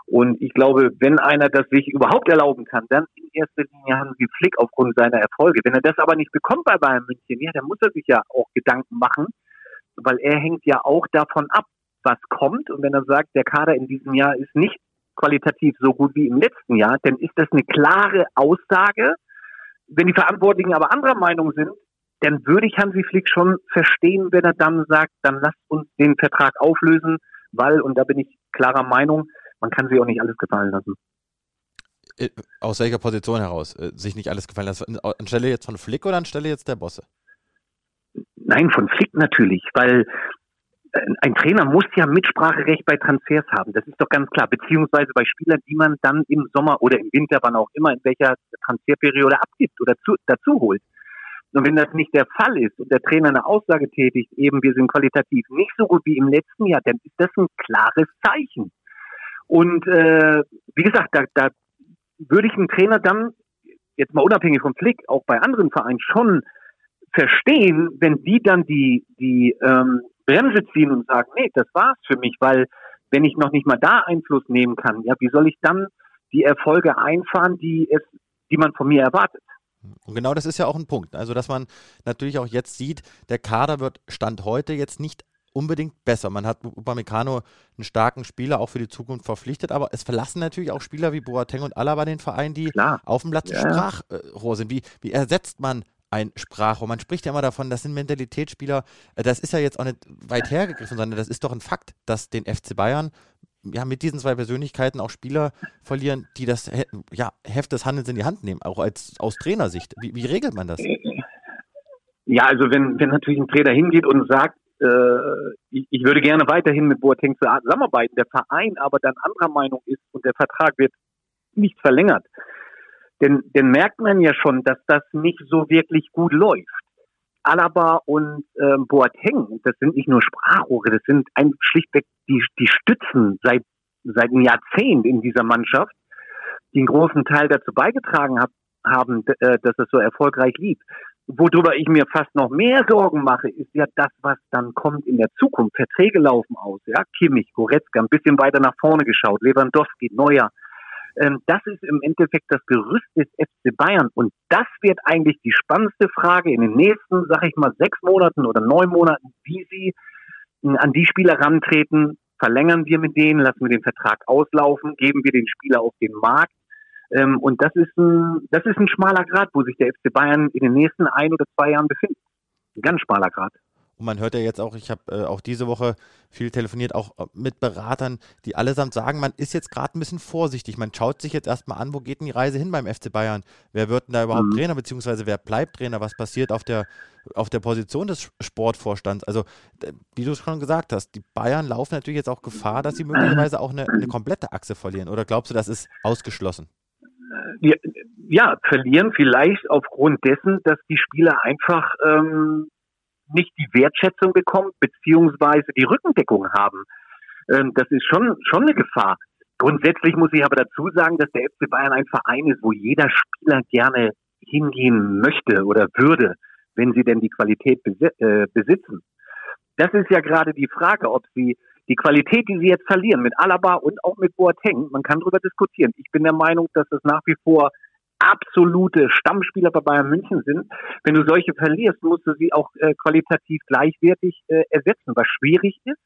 Und ich glaube, wenn einer das sich überhaupt erlauben kann, dann in erster Linie haben sie Flick aufgrund seiner Erfolge. Wenn er das aber nicht bekommt bei Bayern München, ja, dann muss er sich ja auch Gedanken machen, weil er hängt ja auch davon ab, was kommt. Und wenn er sagt, der Kader in diesem Jahr ist nicht qualitativ so gut wie im letzten Jahr, dann ist das eine klare Aussage. Wenn die Verantwortlichen aber anderer Meinung sind, dann würde ich Hansi Flick schon verstehen, wenn er dann sagt, dann lasst uns den Vertrag auflösen, weil, und da bin ich klarer Meinung, man kann sich auch nicht alles gefallen lassen. Äh, aus welcher Position heraus? Äh, sich nicht alles gefallen lassen? Anstelle jetzt von Flick oder anstelle jetzt der Bosse? Nein, von Flick natürlich, weil ein Trainer muss ja Mitspracherecht bei Transfers haben. Das ist doch ganz klar. Beziehungsweise bei Spielern, die man dann im Sommer oder im Winter, wann auch immer, in welcher Transferperiode abgibt oder zu, dazu holt. Und wenn das nicht der Fall ist und der Trainer eine Aussage tätigt, eben wir sind qualitativ nicht so gut wie im letzten Jahr, dann ist das ein klares Zeichen. Und äh, wie gesagt, da, da würde ich einen Trainer dann, jetzt mal unabhängig vom Flick, auch bei anderen Vereinen schon verstehen, wenn die dann die, die ähm, Bremse ziehen und sagen, nee, das war's für mich, weil wenn ich noch nicht mal da Einfluss nehmen kann, ja, wie soll ich dann die Erfolge einfahren, die es, die man von mir erwartet? Und genau das ist ja auch ein Punkt. Also, dass man natürlich auch jetzt sieht, der Kader wird Stand heute jetzt nicht unbedingt besser. Man hat Upamecano einen starken Spieler auch für die Zukunft verpflichtet, aber es verlassen natürlich auch Spieler wie Boateng und Alaba den Verein, die Klar. auf dem Platz ja. Sprachrohr sind. Wie, wie ersetzt man ein Sprachrohr. Man spricht ja immer davon, das sind Mentalitätsspieler. Äh, das ist ja jetzt auch nicht weit hergegriffen, sondern das ist doch ein Fakt, dass den FC Bayern ja, mit diesen zwei Persönlichkeiten auch Spieler verlieren, die das ja, Heft des Handelns in die Hand nehmen, auch als aus Trainersicht. Wie, wie regelt man das? Ja, also wenn, wenn natürlich ein Trainer hingeht und sagt, äh, ich, würde gerne weiterhin mit Boateng zusammenarbeiten, der Verein aber dann anderer Meinung ist und der Vertrag wird nicht verlängert, denn, denn merkt man ja schon, dass das nicht so wirklich gut läuft. Alaba und äh, Boateng, das sind nicht nur Sprachrohre, das sind ein, schlichtweg die, die Stützen seit, seit einem Jahrzehnt in dieser Mannschaft, die einen großen Teil dazu beigetragen hab, haben, äh, dass es so erfolgreich lief. Worüber ich mir fast noch mehr Sorgen mache, ist ja das, was dann kommt in der Zukunft. Verträge laufen aus, ja, Kimmich, Goretzka, ein bisschen weiter nach vorne geschaut, Lewandowski, Neuer, das ist im Endeffekt das Gerüst des FC Bayern. Und das wird eigentlich die spannendste Frage in den nächsten, sag ich mal, sechs Monaten oder neun Monaten, wie sie äh, an die Spieler rantreten. Verlängern wir mit denen, lassen wir den Vertrag auslaufen, geben wir den Spieler auf den Markt. Ähm, und das ist ein, das ist ein schmaler Grad, wo sich der FC Bayern in den nächsten ein oder zwei Jahren befindet. Ein ganz schmaler Grad. Und man hört ja jetzt auch, ich habe äh, auch diese Woche viel telefoniert, auch äh, mit Beratern, die allesamt sagen, man ist jetzt gerade ein bisschen vorsichtig. Man schaut sich jetzt erstmal an, wo geht denn die Reise hin beim FC Bayern? Wer wird denn da überhaupt mhm. Trainer, beziehungsweise wer bleibt Trainer? Was passiert auf der, auf der Position des Sportvorstands? Also, wie du schon gesagt hast, die Bayern laufen natürlich jetzt auch Gefahr, dass sie möglicherweise auch eine, eine komplette Achse verlieren. Oder glaubst du, das ist ausgeschlossen? Ja, ja, verlieren vielleicht aufgrund dessen, dass die Spieler einfach ähm, nicht die Wertschätzung bekommen, beziehungsweise die Rückendeckung haben. Ähm, das ist schon, schon eine Gefahr. Grundsätzlich muss ich aber dazu sagen, dass der FC Bayern ein Verein ist, wo jeder Spieler gerne hingehen möchte oder würde, wenn sie denn die Qualität äh, besitzen. das ist ja gerade die Frage, ob sie die Qualität, die sie jetzt verlieren mit Alaba und auch mit Boateng, man kann darüber diskutieren. Ich bin der Meinung, dass es nach wie vor absolute Stammspieler bei Bayern München sind. Wenn du solche verlierst, musst du sie auch äh, qualitativ gleichwertig äh, ersetzen, was schwierig ist.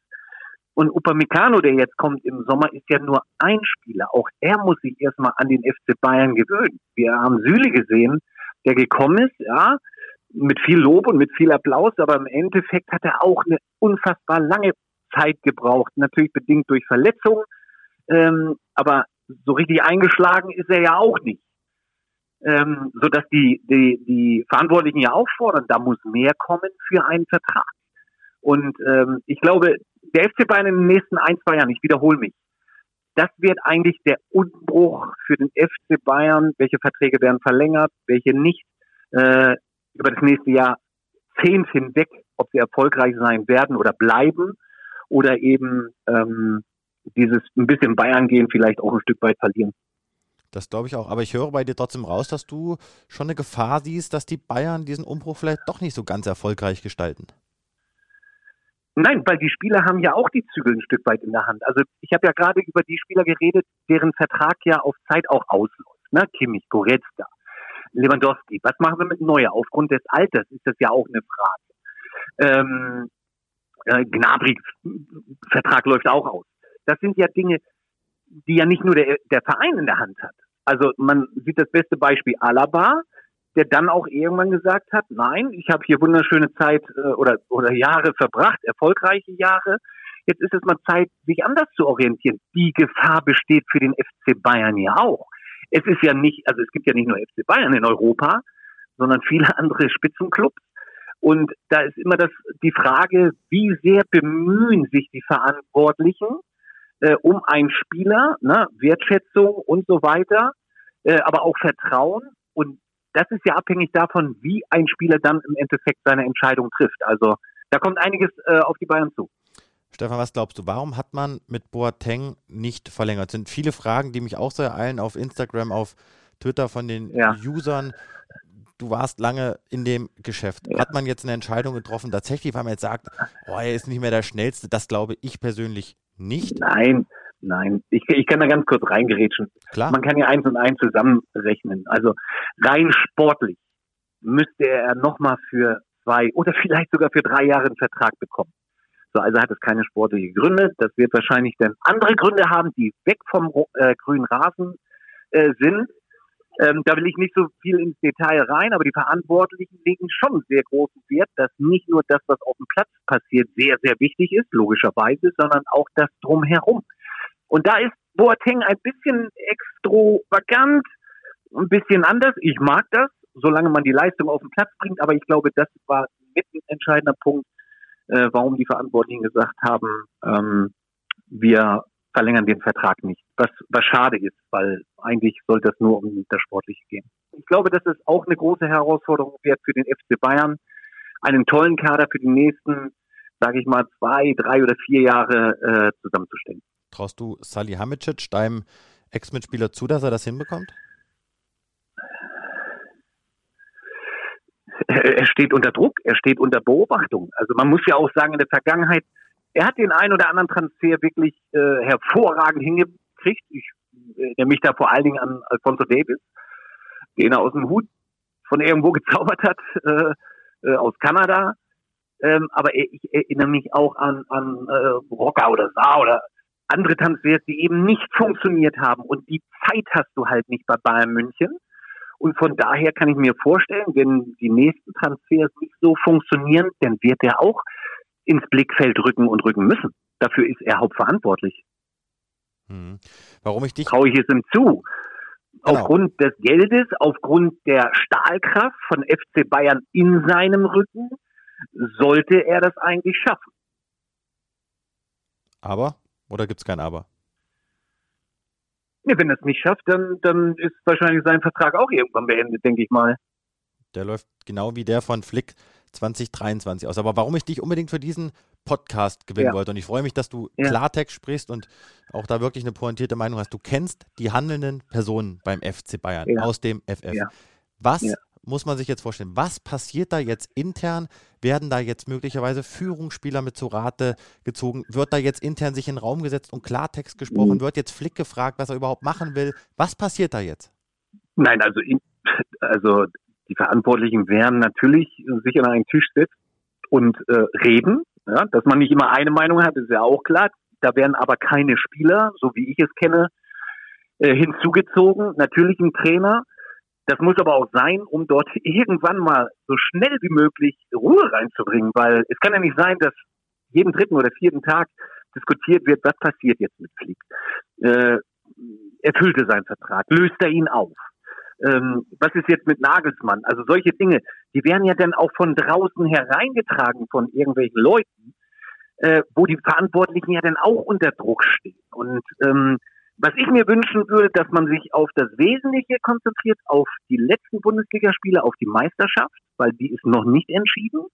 Und Upamecano, der jetzt kommt im Sommer, ist ja nur ein Spieler. Auch er muss sich erstmal an den FC Bayern gewöhnen. Wir haben Süle gesehen, der gekommen ist, ja, mit viel Lob und mit viel Applaus, aber im Endeffekt hat er auch eine unfassbar lange Zeit gebraucht, natürlich bedingt durch Verletzungen, ähm, aber so richtig eingeschlagen ist er ja auch nicht. Ähm, so dass die, die, die Verantwortlichen ja auffordern, da muss mehr kommen für einen Vertrag. Und ähm, ich glaube, der FC Bayern in den nächsten ein, zwei Jahren, ich wiederhole mich, das wird eigentlich der Unbruch für den FC Bayern. Welche Verträge werden verlängert, welche nicht, äh, über das nächste Jahr zehn hinweg, ob sie erfolgreich sein werden oder bleiben oder eben ähm, dieses ein bisschen Bayern gehen vielleicht auch ein Stück weit verlieren. Das glaube ich auch. Aber ich höre bei dir trotzdem raus, dass du schon eine Gefahr siehst, dass die Bayern diesen Umbruch vielleicht doch nicht so ganz erfolgreich gestalten. Nein, weil die Spieler haben ja auch die Zügel ein Stück weit in der Hand. Also ich habe ja gerade über die Spieler geredet, deren Vertrag ja auf Zeit auch ausläuft. Ne? Kimmich, Goretzka, Lewandowski. Was machen wir mit Neuer? Aufgrund des Alters ist das ja auch eine Frage. Ähm, äh, Gnabry Vertrag läuft auch aus. Das sind ja Dinge, die ja nicht nur der, der Verein in der Hand hat. Also man sieht das beste Beispiel Alaba, der dann auch irgendwann gesagt hat, nein, ich habe hier wunderschöne Zeit äh, oder, oder Jahre verbracht, erfolgreiche Jahre. Jetzt ist es mal Zeit, sich anders zu orientieren. Die Gefahr besteht für den FC Bayern ja auch. Es ist ja nicht, also es gibt ja nicht nur FC Bayern in Europa, sondern viele andere Spitzenclubs. Und da ist immer das, die Frage, wie sehr bemühen sich die Verantwortlichen äh, um einen Spieler, ne, Wertschätzung und so weiter, äh, aber auch Vertrauen. Und das ist ja abhängig davon, wie ein Spieler dann im Endeffekt seine Entscheidung trifft. Also da kommt einiges äh, auf die Bayern zu. Stefan, was glaubst du, warum hat man mit Boateng nicht verlängert? Das sind viele Fragen, die mich auch so ereilen auf Instagram, auf Twitter von den ja. Usern du warst lange in dem Geschäft. Ja. Hat man jetzt eine Entscheidung getroffen, tatsächlich, weil man jetzt sagt, oh, er ist nicht mehr der Schnellste? Das glaube ich persönlich nicht. Nein, nein. Ich, ich kann da ganz kurz reingerätschen. Klar. Man kann ja eins und eins zusammenrechnen. Also rein sportlich müsste er nochmal für zwei oder vielleicht sogar für drei Jahre einen Vertrag bekommen. So, also hat es keine sportliche Gründe. Das wird wahrscheinlich dann andere Gründe haben, die weg vom äh, grünen Rasen äh, sind. Ähm, da will ich nicht so viel ins Detail rein, aber die Verantwortlichen legen schon sehr großen Wert, dass nicht nur das, was auf dem Platz passiert, sehr, sehr wichtig ist, logischerweise, sondern auch das drumherum. Und da ist Boateng ein bisschen extravagant, ein bisschen anders. Ich mag das, solange man die Leistung auf den Platz bringt, aber ich glaube, das war mit ein entscheidender Punkt, äh, warum die Verantwortlichen gesagt haben, ähm, wir verlängern den Vertrag nicht. Was, was schade ist, weil eigentlich sollte es nur um das Sportliche gehen. Ich glaube, dass es auch eine große Herausforderung wird für den FC Bayern, einen tollen Kader für die nächsten, sage ich mal, zwei, drei oder vier Jahre äh, zusammenzustellen. Traust du Salihamidzic, deinem Ex-Mitspieler, zu, dass er das hinbekommt? Er steht unter Druck, er steht unter Beobachtung. Also man muss ja auch sagen, in der Vergangenheit er hat den einen oder anderen Transfer wirklich äh, hervorragend hingekriegt. Ich äh, mich da vor allen Dingen an Alfonso Davis, den er aus dem Hut von irgendwo <laughs> gezaubert hat, äh, äh, aus Kanada. Ähm, aber ich erinnere mich auch an, an äh, Rocker oder Saar oder andere Transfers, die eben nicht funktioniert haben. Und die Zeit hast du halt nicht bei Bayern München. Und von daher kann ich mir vorstellen, wenn die nächsten Transfers nicht so funktionieren, dann wird er auch ins Blickfeld rücken und rücken müssen. Dafür ist er hauptverantwortlich. Hm. Warum ich dich. Traue ich es ihm zu. Genau. Aufgrund des Geldes, aufgrund der Stahlkraft von FC Bayern in seinem Rücken, sollte er das eigentlich schaffen. Aber? Oder gibt es kein Aber? Ja, wenn er es nicht schafft, dann, dann ist wahrscheinlich sein Vertrag auch irgendwann beendet, denke ich mal. Der läuft genau wie der von Flick 2023 aus. Aber warum ich dich unbedingt für diesen Podcast gewinnen ja. wollte, und ich freue mich, dass du ja. Klartext sprichst und auch da wirklich eine pointierte Meinung hast. Du kennst die handelnden Personen beim FC Bayern ja. aus dem FF. Was muss man sich jetzt vorstellen? Was passiert da jetzt intern? Werden da jetzt möglicherweise Führungsspieler mit zu Rate gezogen? Wird da jetzt intern sich in den Raum gesetzt und Klartext gesprochen? Mhm. Wird jetzt Flick gefragt, was er überhaupt machen will? Was passiert da jetzt? Nein, also, also die Verantwortlichen werden natürlich sich an einen Tisch setzen und äh, reden. Ja, dass man nicht immer eine Meinung hat, ist ja auch klar. Da werden aber keine Spieler, so wie ich es kenne, äh, hinzugezogen. Natürlich ein Trainer. Das muss aber auch sein, um dort irgendwann mal so schnell wie möglich Ruhe reinzubringen, weil es kann ja nicht sein, dass jeden dritten oder vierten Tag diskutiert wird, was passiert jetzt mit Flick. Äh, erfüllte seinen Vertrag, löst er ihn auf. Ähm, was ist jetzt mit Nagelsmann? Also solche Dinge, die werden ja dann auch von draußen hereingetragen von irgendwelchen Leuten, äh, wo die Verantwortlichen ja dann auch unter Druck stehen. Und ähm, was ich mir wünschen würde, dass man sich auf das Wesentliche konzentriert, auf die letzten Bundesligaspiele, auf die Meisterschaft, weil die ist noch nicht entschieden.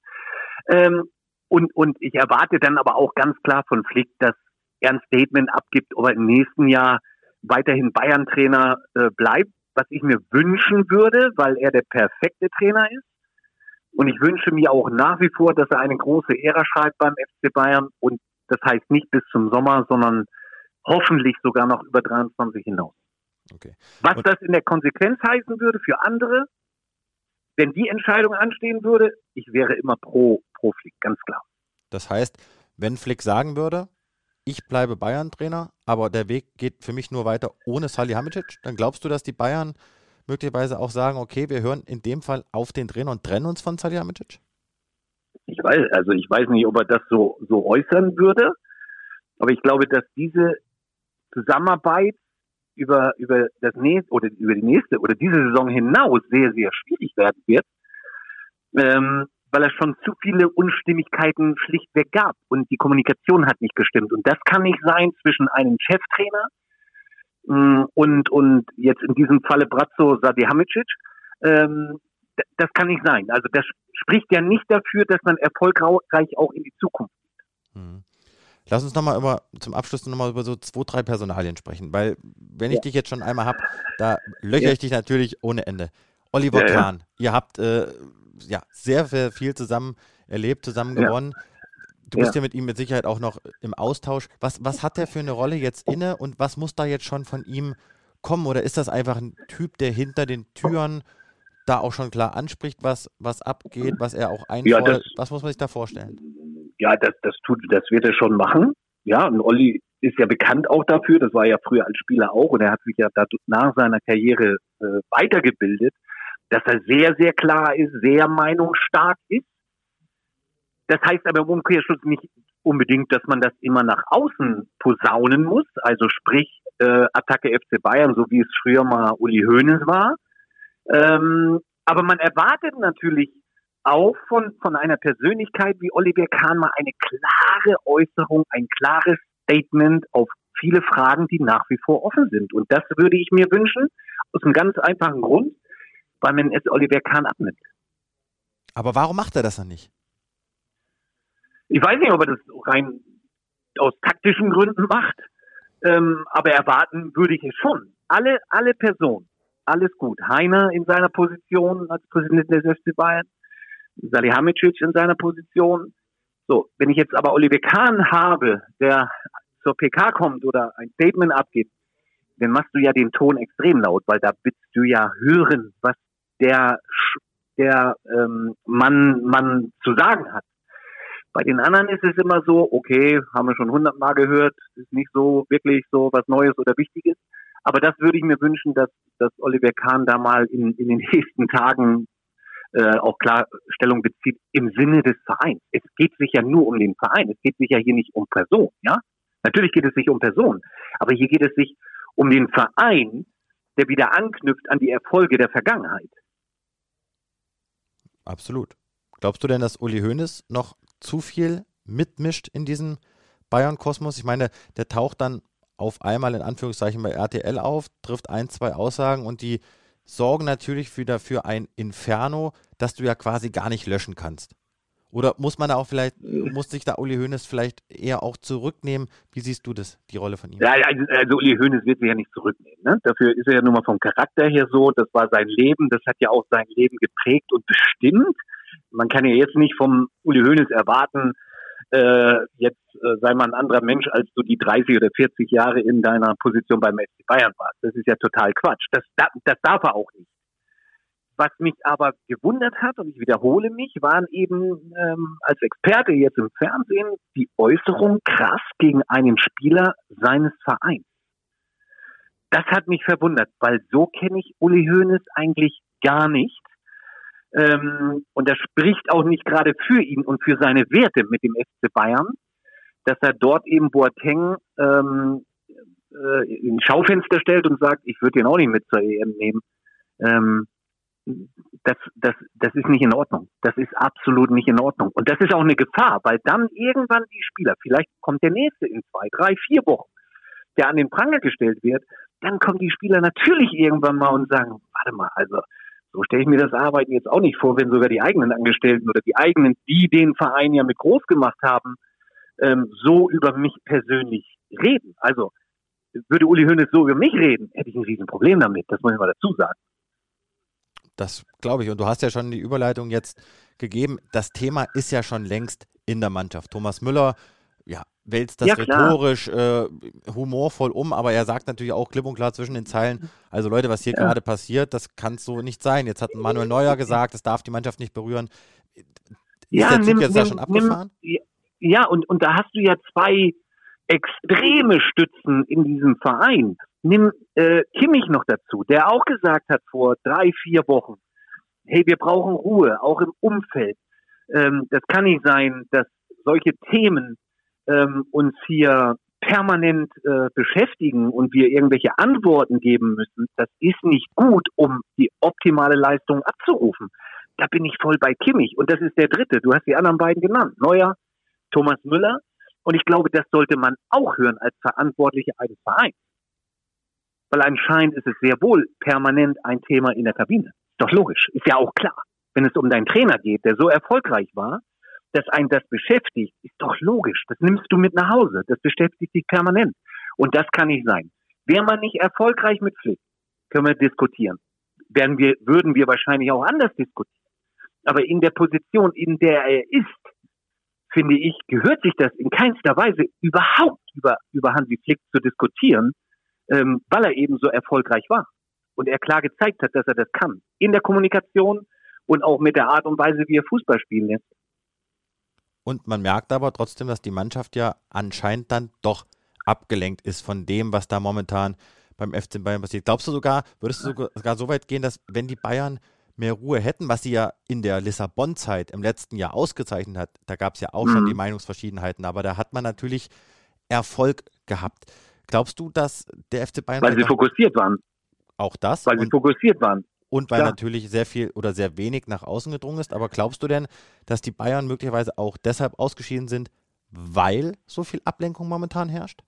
Ähm, und, und ich erwarte dann aber auch ganz klar von Flick, dass er ein Statement abgibt, ob er im nächsten Jahr weiterhin Bayern-Trainer äh, bleibt, was ich mir wünschen würde, weil er der perfekte Trainer ist. Und ich wünsche mir auch nach wie vor, dass er eine große Ära schreibt beim FC Bayern. Und das heißt nicht bis zum Sommer, sondern hoffentlich sogar noch über 23 hinaus. Okay. Was und das in der Konsequenz heißen würde für andere, wenn die Entscheidung anstehen würde, ich wäre immer pro, pro Flick, ganz klar. Das heißt, wenn Flick sagen würde, ich bleibe Bayern-Trainer, aber der Weg geht für mich nur weiter ohne Salihamidzic, dann glaubst du, dass die Bayern möglicherweise auch sagen, okay, wir hören in dem Fall auf den Trainer und trennen uns von Salihamidzic? Ich weiß, also ich weiß nicht, ob er das so, so äußern würde, aber ich glaube, dass diese Zusammenarbeit über, über das nächste oder über die nächste oder diese Saison hinaus sehr, sehr schwierig werden wird, ähm, weil es schon zu viele Unstimmigkeiten schlichtweg gab und die Kommunikation hat nicht gestimmt. Und das kann nicht sein zwischen einem Cheftrainer mh, mm, und, und jetzt in diesem Falle Brazzo Sadihamidzic. Ähm, das kann nicht sein. Also das spricht ja nicht dafür, dass man erfolgreich auch in die Zukunft geht. Mhm. Lass uns nochmal über, zum Abschluss nochmal über so zwei, drei Personalien sprechen, weil wenn ich ja. dich jetzt schon einmal habe, da löcher ja. ich dich natürlich ohne Ende. Oliver ja, Kahn, ihr habt äh, ja sehr, sehr viel zusammen erlebt, zusammen gewonnen. Du bist ja. mit ihm mit Sicherheit auch noch im Austausch. Was, was hat der für eine Rolle jetzt inne und was muss da jetzt schon von ihm kommen? Oder ist das einfach ein Typ, der hinter den Türen da auch schon klar anspricht, was, was abgeht, was er auch einfordert? was muss man sich da vorstellen? ja, das, das tut, das wird er schon machen. Ja, und Olli ist ja bekannt auch dafür, das war ja früher als Spieler auch, und er hat sich ja nach seiner Karriere äh, weitergebildet, dass er sehr, sehr klar ist, sehr meinungsstark ist. Das heißt aber im Umkehrschluss nicht unbedingt, dass man das immer nach außen posaunen muss, also sprich äh, Attacke FC Bayern, so wie es früher mal Uli Hoeneß war. Ähm, aber man erwartet natürlich auch von, von einer Persönlichkeit wie Oliver Kahn mal eine klare Äußerung, ein klares Statement auf viele Fragen, die nach wie vor offen sind. Und das würde ich mir wünschen, aus einem ganz einfachen Grund, weil man es Oliver Kahn abnimmt. Aber warum macht er das dann nicht? Ich weiß nicht, ob er das rein aus taktischen Gründen macht, ähm, aber erwarten würde ich es schon. Alle, alle Personen, alles gut. Heiner in seiner Position als Präsident des FC Bayern, Salihamidzic in seiner Position. So, wenn ich jetzt aber Oliver Kahn habe, der zur PK kommt oder ein Statement abgibt, dann machst du ja den Ton extrem laut, weil da willst du ja hören, was der, der ähm, Mann, Mann zu sagen hat. Bei den anderen ist es immer so, okay, haben wir schon hundertmal gehört, ist nicht so wirklich so was Neues oder Wichtiges. Aber das würde ich mir wünschen, dass, dass Oliver Kahn da mal in, in den <laughs> nächsten Tagen äh, auch klar Stellung bezieht im Sinne des Vereins. Es geht sich ja nur um den Verein. Es geht sich ja hier nicht um Person, ja? Natürlich geht es sich um Person, aber hier geht es sich um den Verein, der wieder anknüpft an die Erfolge der Vergangenheit. Absolut. Glaubst du denn, dass Uli Hoeneß noch zu viel mitmischt in diesem Bayern-Kosmos? Ich meine, der taucht dann auf einmal in Anführungszeichen bei RTL auf, trifft ein, zwei Aussagen und die sorgen natürlich für dafür ein Inferno, das du ja quasi gar nicht löschen kannst. Oder muss man da auch vielleicht, muss sich da Uli Hoeneß vielleicht eher auch zurücknehmen? Wie siehst du das, die Rolle von ihm? Ja, also, Uli Hoeneß wird sich ja nicht zurücknehmen. Ne? Dafür ist er ja nun mal vom Charakter her so. Das war sein Leben. Das hat ja auch sein Leben geprägt und bestimmt. Man kann ja jetzt nicht vom Uli Hoeneß erwarten, äh, jetzt äh, sei mal ein anderer Mensch, als du die 30 oder 40 Jahre in deiner Position beim FC Bayern warst. Das ist ja total Quatsch. Das, das darf er auch nicht. Was mich aber gewundert hat, und ich wiederhole mich, waren eben ähm, als Experte jetzt im Fernsehen die Äußerung krass gegen einen Spieler seines Vereins. Das hat mich verwundert, weil so kenne ich Uli Hoeneß eigentlich gar nicht. Ähm, und das spricht auch nicht gerade für ihn und für seine Werte mit dem FC Bayern, dass er dort eben Boateng ähm, äh, in Schaufenster stellt und sagt, ich würde ihn auch nicht mit zur EM nehmen. Ähm, das, das, das ist nicht in Ordnung. Das ist absolut nicht in Ordnung. Und das ist auch eine Gefahr, weil dann irgendwann die Spieler, vielleicht kommt der nächste in zwei, drei, vier Wochen, der an den Pranger gestellt wird, dann kommen die Spieler natürlich irgendwann mal und sagen, warte mal, also so stelle ich mir das Arbeiten jetzt auch nicht vor, wenn sogar die eigenen Angestellten oder die eigenen, die den Verein ja mit groß gemacht haben, ähm, so über mich persönlich reden. Also würde Uli Hoeneß so über mich reden, hätte ich ein Riesenproblem damit, das muss ich mal dazu sagen. Das glaube ich. Und du hast ja schon die Überleitung jetzt gegeben. Das Thema ist ja schon längst in der Mannschaft. Thomas Müller, ja, wälzt das ja, rhetorisch äh, humorvoll um, aber er sagt natürlich auch klipp und klar zwischen den Zeilen, also Leute, was hier ja. gerade passiert, das kann so nicht sein. Jetzt hat Manuel Neuer gesagt, das darf die Mannschaft nicht berühren. Ist ja, der Zug nimm, jetzt nimm, da schon abgefahren? Nimm, ja, und, und da hast du ja zwei extreme Stützen in diesem Verein. Nimm äh, Kimmich noch dazu, der auch gesagt hat vor drei, vier Wochen, hey, wir brauchen Ruhe, auch im Umfeld. Ähm, das kann nicht sein, dass solche Themen ähm, uns hier permanent äh, beschäftigen und wir irgendwelche Antworten geben müssen. Das ist nicht gut, um die optimale Leistung abzurufen. Da bin ich voll bei Kimmich. Und das ist der dritte. Du hast die anderen beiden genannt. Neuer, Thomas Müller. Und ich glaube, das sollte man auch hören als Verantwortliche eines Vereins weil anscheinend ist es sehr wohl permanent ein Thema in der Kabine. Ist doch logisch, ist ja auch klar. Wenn es um deinen Trainer geht, der so erfolgreich war, dass ein das beschäftigt, ist doch logisch. Das nimmst du mit nach Hause. Das beschäftigt dich permanent. Und das kann nicht sein. Wäre man nicht erfolgreich mit Flick, können wir diskutieren. Werden wir, würden wir wahrscheinlich auch anders diskutieren. Aber in der Position, in der er ist, finde ich, gehört sich das in keinster Weise überhaupt über, über Hansi Flick zu diskutieren, ähm, weil er eben so erfolgreich war und er klar gezeigt hat, dass er das kann. In der Kommunikation und auch mit der Art und Weise, wie er Fußball spielen lässt. Und man merkt aber trotzdem, dass die Mannschaft ja anscheinend dann doch abgelenkt ist von dem, was da momentan beim FC Bayern passiert. Glaubst du sogar, würdest du sogar so weit gehen, dass wenn die Bayern mehr Ruhe hätten, was sie ja in der Lissabon-Zeit im letzten Jahr ausgezeichnet hat, da gab es ja auch mhm. schon die Meinungsverschiedenheiten, aber da hat man natürlich Erfolg gehabt. Glaubst du, dass der FC Bayern. Weil sie fokussiert waren. Auch das? Weil sie fokussiert waren. Und weil ja. natürlich sehr viel oder sehr wenig nach außen gedrungen ist. Aber glaubst du denn, dass die Bayern möglicherweise auch deshalb ausgeschieden sind, weil so viel Ablenkung momentan herrscht?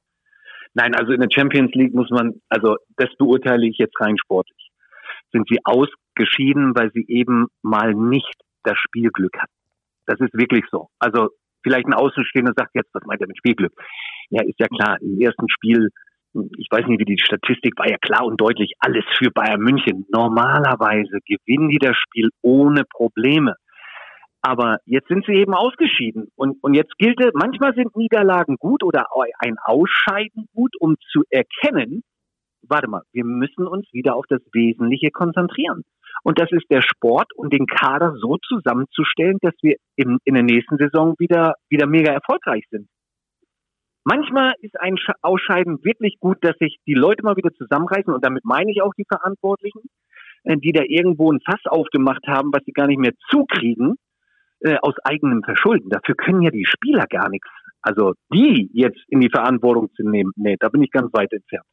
Nein, also in der Champions League muss man, also das beurteile ich jetzt rein sportlich. Sind sie ausgeschieden, weil sie eben mal nicht das Spielglück hatten. Das ist wirklich so. Also vielleicht ein Außenstehender sagt jetzt, was meint er mit Spielglück? Ja, ist ja klar, im ersten Spiel, ich weiß nicht, wie die Statistik war ja klar und deutlich, alles für Bayern München. Normalerweise gewinnen die das Spiel ohne Probleme. Aber jetzt sind sie eben ausgeschieden. Und, und jetzt gilt manchmal sind Niederlagen gut oder ein Ausscheiden gut, um zu erkennen, warte mal, wir müssen uns wieder auf das Wesentliche konzentrieren. Und das ist der Sport und den Kader so zusammenzustellen, dass wir in, in der nächsten Saison wieder, wieder mega erfolgreich sind. Manchmal ist ein Ausscheiden wirklich gut, dass sich die Leute mal wieder zusammenreißen und damit meine ich auch die Verantwortlichen, äh, die da irgendwo ein Fass aufgemacht haben, was sie gar nicht mehr zukriegen, äh, aus eigenem Verschulden. Dafür können ja die Spieler gar nichts. Also die jetzt in die Verantwortung zu nehmen, nee, da bin ich ganz weit entfernt.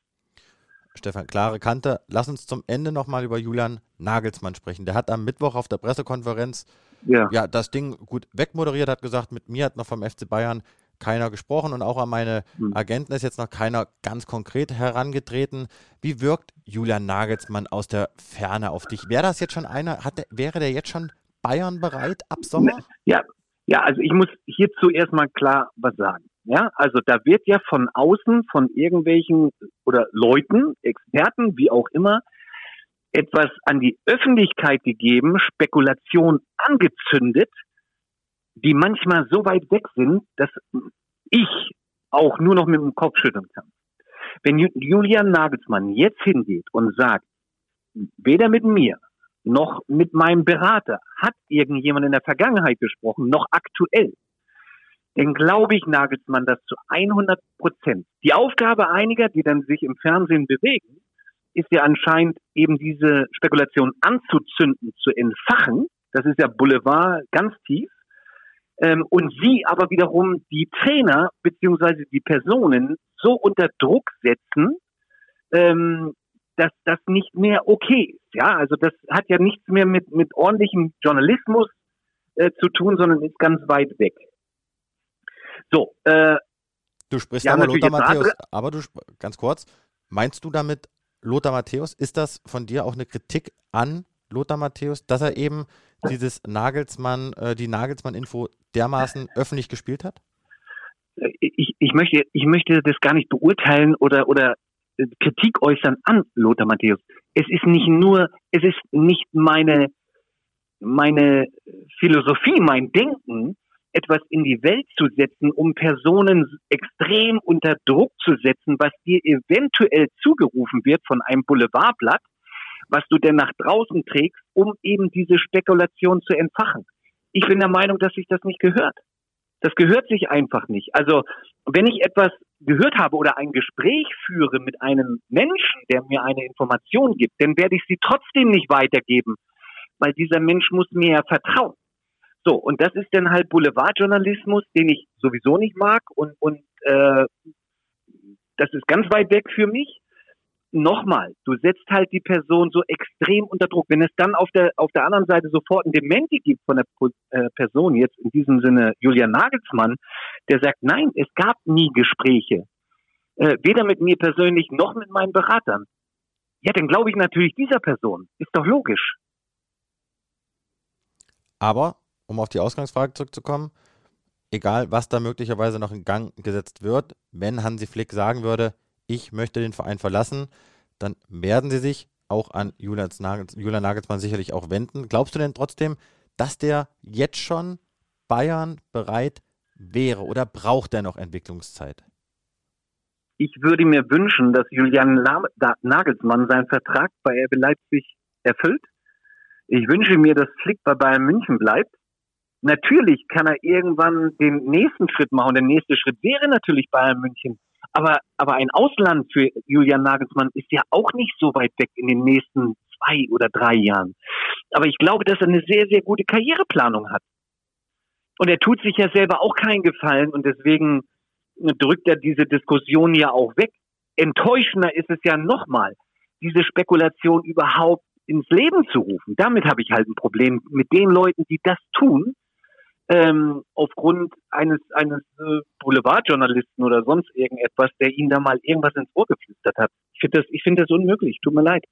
Stefan, klare Kante. Lass uns zum Ende nochmal über Julian Nagelsmann sprechen. Der hat am Mittwoch auf der Pressekonferenz ja. ja das Ding gut wegmoderiert, hat gesagt, mit mir hat noch vom FC Bayern keiner gesprochen und auch an meine hm. Agenten ist jetzt noch keiner ganz konkret herangetreten. Wie wirkt Julian Nagelsmann aus der Ferne auf dich? Wäre das jetzt schon einer, hat der, wäre der jetzt schon Bayern bereit ab Sommer? Ja, Ja, also ich muss hierzu erstmal klar was sagen. Ja, also da wird ja von außen, von irgendwelchen oder Leuten, Experten, wie auch immer, etwas an die Öffentlichkeit gegeben, Spekulation angezündet, die manchmal so weit weg sind, dass ich auch nur noch mit dem Kopf schütteln kann. Wenn Julian Nagelsmann jetzt hingeht und sagt, weder mit mir noch mit meinem Berater hat irgendjemand in der Vergangenheit gesprochen, noch aktuell, dann glaube ich Nagelsmann das zu 100 Prozent. Die Aufgabe einiger, die dann sich im Fernsehen bewegen, ist ja anscheinend eben diese Spekulation anzuzünden, zu entfachen. Das ist ja Boulevard ganz tief. Ähm, und sie aber wiederum die Trainer beziehungsweise die Personen so unter Druck setzen, ähm, dass das nicht mehr okay ist. Ja, also das hat ja nichts mehr mit, mit ordentlichem Journalismus äh, zu tun, sondern ist ganz weit weg. So, äh, Du sprichst aber Lothar Matthäus, aber du, ganz kurz, meinst du damit Lothar Matthäus, ist das von dir auch eine Kritik an Lothar Matthäus, dass er eben dieses Nagelsmann, äh, die Nagelsmann-Info dermaßen öffentlich gespielt hat? Ich, ich, möchte, ich möchte das gar nicht beurteilen oder, oder Kritik äußern an Lothar Matthäus. Es ist nicht nur, es ist nicht meine, meine Philosophie, mein Denken, etwas in die Welt zu setzen, um Personen extrem unter Druck zu setzen, was dir eventuell zugerufen wird von einem Boulevardblatt, was du denn nach draußen trägst, um eben diese Spekulation zu entfachen. Ich bin der Meinung, dass sich das nicht gehört. Das gehört sich einfach nicht. Also, wenn ich etwas gehört habe oder ein Gespräch führe mit einem Menschen, der mir eine Information gibt, dann werde ich sie trotzdem nicht weitergeben, weil dieser Mensch muss mir ja vertrauen. So, und das ist dann halt Boulevardjournalismus, den ich sowieso nicht mag und, und äh, das ist ganz weit weg für mich. Nochmal, du setzt halt die Person so extrem unter Druck. Wenn es dann auf der auf der anderen Seite sofort ein Dementi gibt von der äh, Person, jetzt in diesem Sinne Julian Nagelsmann, der sagt, nein, es gab nie Gespräche, äh, weder mit mir persönlich noch mit meinen Beratern. Ja, dann glaube ich natürlich dieser Person. Ist doch logisch. Aber um auf die Ausgangsfrage zurückzukommen, egal was da möglicherweise noch in Gang gesetzt wird, wenn Hansi Flick sagen würde, ich möchte den Verein verlassen, dann werden sie sich auch an Julian Nagelsmann sicherlich auch wenden. Glaubst du denn trotzdem, dass der jetzt schon Bayern bereit wäre oder braucht er noch Entwicklungszeit? Ich würde mir wünschen, dass Julian Nagelsmann seinen Vertrag bei RB Leipzig erfüllt. Ich wünsche mir, dass Flick bei Bayern München bleibt. Natürlich kann er irgendwann den nächsten Schritt machen. Der nächste Schritt wäre natürlich Bayern München. Aber, aber ein Ausland für Julian Nagelsmann ist ja auch nicht so weit weg in den nächsten zwei oder drei Jahren. Aber ich glaube, dass er eine sehr, sehr gute Karriereplanung hat. Und er tut sich ja selber auch keinen Gefallen und deswegen drückt er diese Diskussion ja auch weg. Enttäuschender ist es ja nochmal, diese Spekulation überhaupt ins Leben zu rufen. Damit habe ich halt ein Problem mit den Leuten, die das tun, ähm, aufgrund eines, eines äh, Boulevardjournalisten oder sonst irgendetwas, der ihnen da mal irgendwas ins Ohr geflüstert hat. Ich finde das, ich finde das unmöglich. Tut mir leid.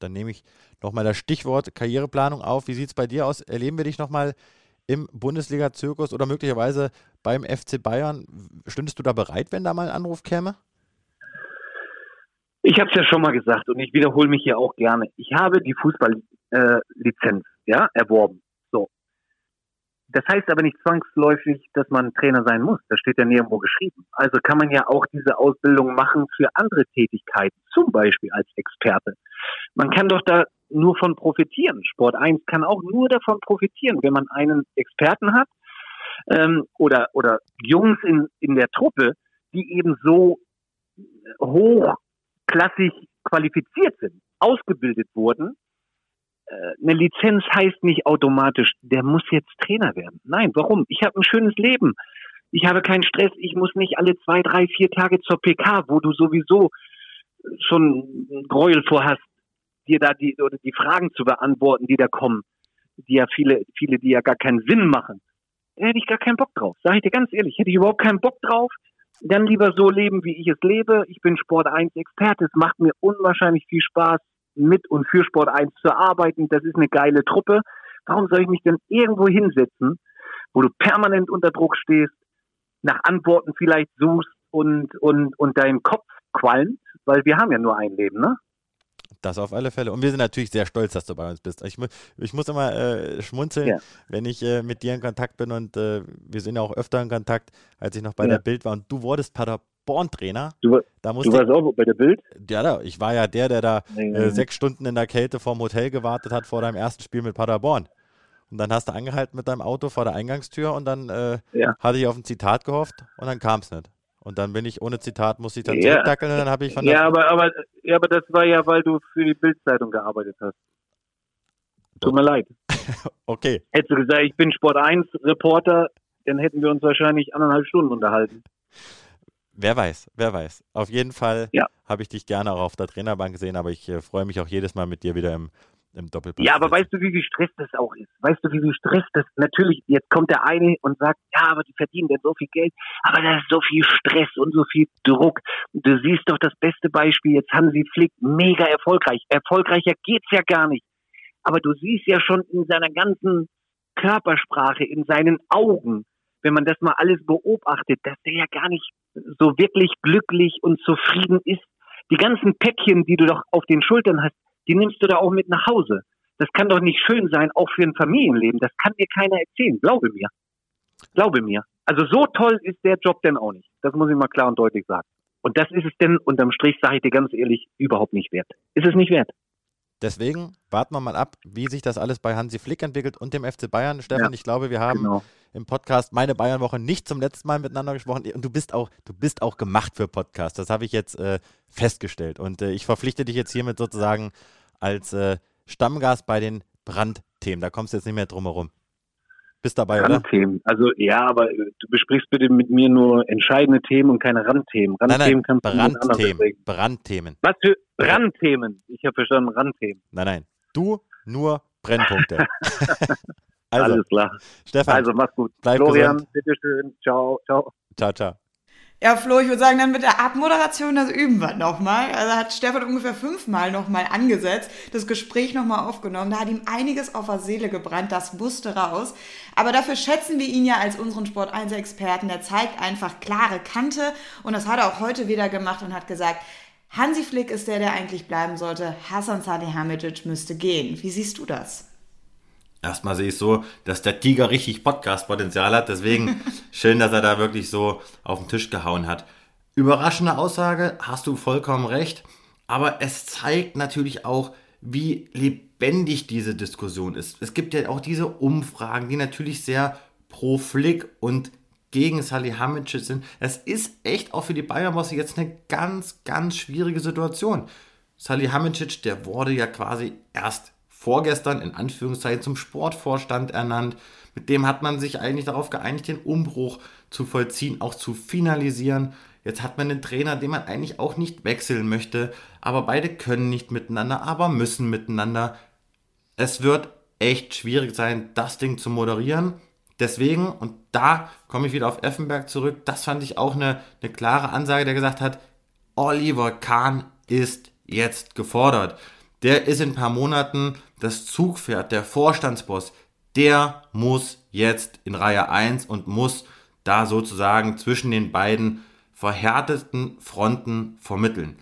Dann nehme ich nochmal das Stichwort Karriereplanung auf. Wie sieht es bei dir aus? Erleben wir dich nochmal im Bundesliga-Zirkus oder möglicherweise beim FC Bayern? Stündest du da bereit, wenn da mal ein Anruf käme? Ich habe es ja schon mal gesagt und ich wiederhole mich hier auch gerne. Ich habe die Fußballlizenz äh, ja, erworben. Das heißt aber nicht zwangsläufig, dass man Trainer sein muss. Das steht ja nirgendwo geschrieben. Also kann man ja auch diese Ausbildung machen für andere Tätigkeiten, zum Beispiel als Experte. Man kann doch da nur von profitieren. Sport 1 kann auch nur davon profitieren, wenn man einen Experten hat ähm, oder, oder Jungs in, in der Truppe, die eben so hochklassig qualifiziert sind, ausgebildet wurden, eine Lizenz heißt nicht automatisch, der muss jetzt Trainer werden. Nein, warum? Ich habe ein schönes Leben. Ich habe keinen Stress. Ich muss nicht alle zwei, drei, vier Tage zur PK, wo du sowieso schon Gräuel vorhast, dir da die oder die Fragen zu beantworten, die da kommen, die ja viele, viele, die ja gar keinen Sinn machen. Da hätte ich gar keinen Bock drauf. Sag ich dir ganz ehrlich, hätte ich überhaupt keinen Bock drauf. Dann lieber so leben, wie ich es lebe. Ich bin Sport 1 Experte. Es macht mir unwahrscheinlich viel Spaß mit und für Sport 1 zu arbeiten. Das ist eine geile Truppe. Warum soll ich mich denn irgendwo hinsetzen, wo du permanent unter Druck stehst, nach Antworten vielleicht suchst und, und, und dein Kopf qualmt, weil wir haben ja nur ein Leben, ne? Das auf alle Fälle. Und wir sind natürlich sehr stolz, dass du bei uns bist. Ich, mu ich muss immer äh, schmunzeln, ja. wenn ich äh, mit dir in Kontakt bin und äh, wir sind ja auch öfter in Kontakt, als ich noch bei ja. der Bild war. Und du wurdest Paderborn-Trainer. Du, da du warst auch bei der Bild? Ja, da, ich war ja der, der da nee, nee, sechs Stunden in der Kälte vorm Hotel gewartet hat vor deinem ersten Spiel mit Paderborn. Und dann hast du angehalten mit deinem Auto vor der Eingangstür und dann äh, ja. hatte ich auf ein Zitat gehofft und dann kam es nicht. Und dann bin ich ohne Zitat, musste ich dann ja. zurückdackeln und dann habe ich von Ja, aber, aber, ja, aber das war ja, weil du für die Bildzeitung gearbeitet hast. Tut mir leid. <laughs> okay. Hättest du gesagt, ich bin Sport 1 Reporter, dann hätten wir uns wahrscheinlich anderthalb Stunden unterhalten. Wer weiß, wer weiß. Auf jeden Fall ja. habe ich dich gerne auch auf der Trainerbank gesehen, aber ich äh, freue mich auch jedes Mal mit dir wieder im im Doppelpass. Ja, aber weißt du, wie viel Stress das auch ist? Weißt du, wie viel Stress das natürlich, jetzt kommt der eine und sagt, ja, aber die verdienen denn so viel Geld, aber da ist so viel Stress und so viel Druck. Du siehst doch das beste Beispiel, jetzt Hansi Flick, mega erfolgreich. Erfolgreicher geht's ja gar nicht. Aber du siehst ja schon in seiner ganzen Körpersprache, in seinen Augen, wenn man das mal alles beobachtet, dass der ja gar nicht so wirklich glücklich und zufrieden ist. Die ganzen Päckchen, die du doch auf den Schultern hast, die nimmst du da auch mit nach Hause. Das kann doch nicht schön sein, auch für ein Familienleben. Das kann dir keiner erzählen. Glaube mir. Glaube mir. Also so toll ist der Job denn auch nicht. Das muss ich mal klar und deutlich sagen. Und das ist es denn unterm Strich, sage ich dir ganz ehrlich, überhaupt nicht wert. Ist es nicht wert. Deswegen warten wir mal ab, wie sich das alles bei Hansi Flick entwickelt und dem FC Bayern. Stefan, ja, ich glaube, wir haben genau. Im Podcast meine Bayernwoche nicht zum letzten Mal miteinander gesprochen. Und du bist auch, du bist auch gemacht für Podcasts. Das habe ich jetzt äh, festgestellt. Und äh, ich verpflichte dich jetzt hiermit sozusagen als äh, Stammgast bei den Brandthemen. Da kommst du jetzt nicht mehr drum herum. Bist dabei, Randthemen. oder? Also ja, aber du besprichst bitte mit mir nur entscheidende Themen und keine Randthemen. Randthemen nein, nein, kannst Brandthemen. Brandthemen. Was für Brandthemen? Ich habe verstanden, Randthemen. Nein, nein. Du nur Brennpunkte. <laughs> also, Alles klar. Stefan. Also mach's gut. Florian, bitteschön. Ciao, ciao. Ciao, ciao. Ja, Flo, ich würde sagen, dann mit der Abmoderation, das üben wir nochmal. Also hat Stefan ungefähr fünfmal nochmal angesetzt, das Gespräch nochmal aufgenommen. Da hat ihm einiges auf der Seele gebrannt, das musste raus. Aber dafür schätzen wir ihn ja als unseren Sport 1 Experten. Der zeigt einfach klare Kante und das hat er auch heute wieder gemacht und hat gesagt, Hansi Flick ist der, der eigentlich bleiben sollte. Hasan Salihamidzic müsste gehen. Wie siehst du das? Erstmal sehe ich so, dass der Tiger richtig Podcast-Potenzial hat. Deswegen <laughs> schön, dass er da wirklich so auf den Tisch gehauen hat. Überraschende Aussage, hast du vollkommen recht. Aber es zeigt natürlich auch, wie lebendig diese Diskussion ist. Es gibt ja auch diese Umfragen, die natürlich sehr pro Flick und gegen Salihamidzic sind. Es ist echt auch für die Bayern-Bosse jetzt eine ganz, ganz schwierige Situation. Salihamidzic, der wurde ja quasi erst vorgestern in Anführungszeichen zum Sportvorstand ernannt. Mit dem hat man sich eigentlich darauf geeinigt, den Umbruch zu vollziehen, auch zu finalisieren. Jetzt hat man einen Trainer, den man eigentlich auch nicht wechseln möchte, aber beide können nicht miteinander, aber müssen miteinander. Es wird echt schwierig sein, das Ding zu moderieren. Deswegen, und da komme ich wieder auf Effenberg zurück, das fand ich auch eine, eine klare Ansage, der gesagt hat, Oliver Kahn ist jetzt gefordert. Der ist in ein paar Monaten das Zugpferd, der Vorstandsboss, der muss jetzt in Reihe 1 und muss da sozusagen zwischen den beiden verhärteten Fronten vermitteln.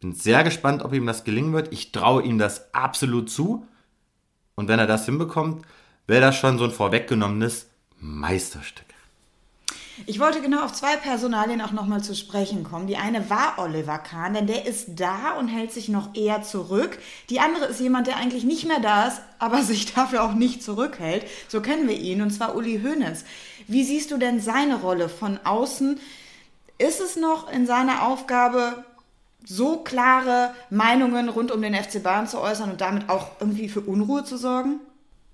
Bin sehr gespannt, ob ihm das gelingen wird. Ich traue ihm das absolut zu. Und wenn er das hinbekommt, wäre das schon so ein vorweggenommenes Meisterstück. Ich wollte genau auf zwei Personalien auch nochmal zu sprechen kommen. Die eine war Oliver Kahn, denn der ist da und hält sich noch eher zurück. Die andere ist jemand, der eigentlich nicht mehr da ist, aber <laughs> sich dafür auch nicht zurückhält. So kennen wir ihn, und zwar Uli Hoeneß. Wie siehst du denn seine Rolle von außen? Ist es noch in seiner Aufgabe, so klare Meinungen rund um den FC Bayern zu äußern und damit auch irgendwie für Unruhe zu sorgen?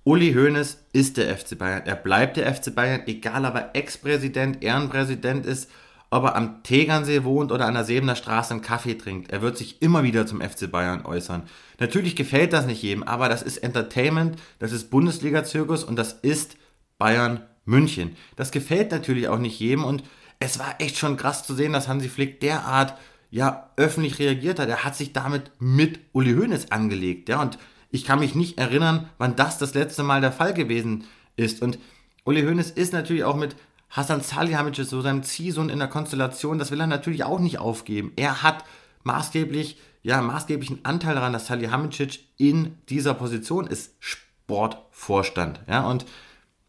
Uli Hoeneß ist der FC Bayern. Er bleibt der FC Bayern, egal ob er Ex-Präsident, Ehrenpräsident ist, ob er am Tegernsee wohnt oder an der Sebener Straße einen Kaffee trinkt. Er wird sich immer wieder zum FC Bayern äußern. Natürlich gefällt das nicht jedem, aber das ist Entertainment, das ist Bundesliga-Zirkus und das ist Bayern München. Das gefällt natürlich auch nicht jedem und es war echt schon krass zu sehen, dass Hansi Flick derart ja öffentlich reagiert hat. Er hat sich damit mit Uli Hoeneß angelegt, ja und ich kann mich nicht erinnern, wann das das letzte Mal der Fall gewesen ist. Und Uli Hoeneß ist natürlich auch mit Hasan Salihamidzic, so seinem Ziehsohn in der Konstellation, das will er natürlich auch nicht aufgeben. Er hat maßgeblich, ja, maßgeblichen Anteil daran, dass Salihamidzic in dieser Position ist, Sportvorstand. Ja, und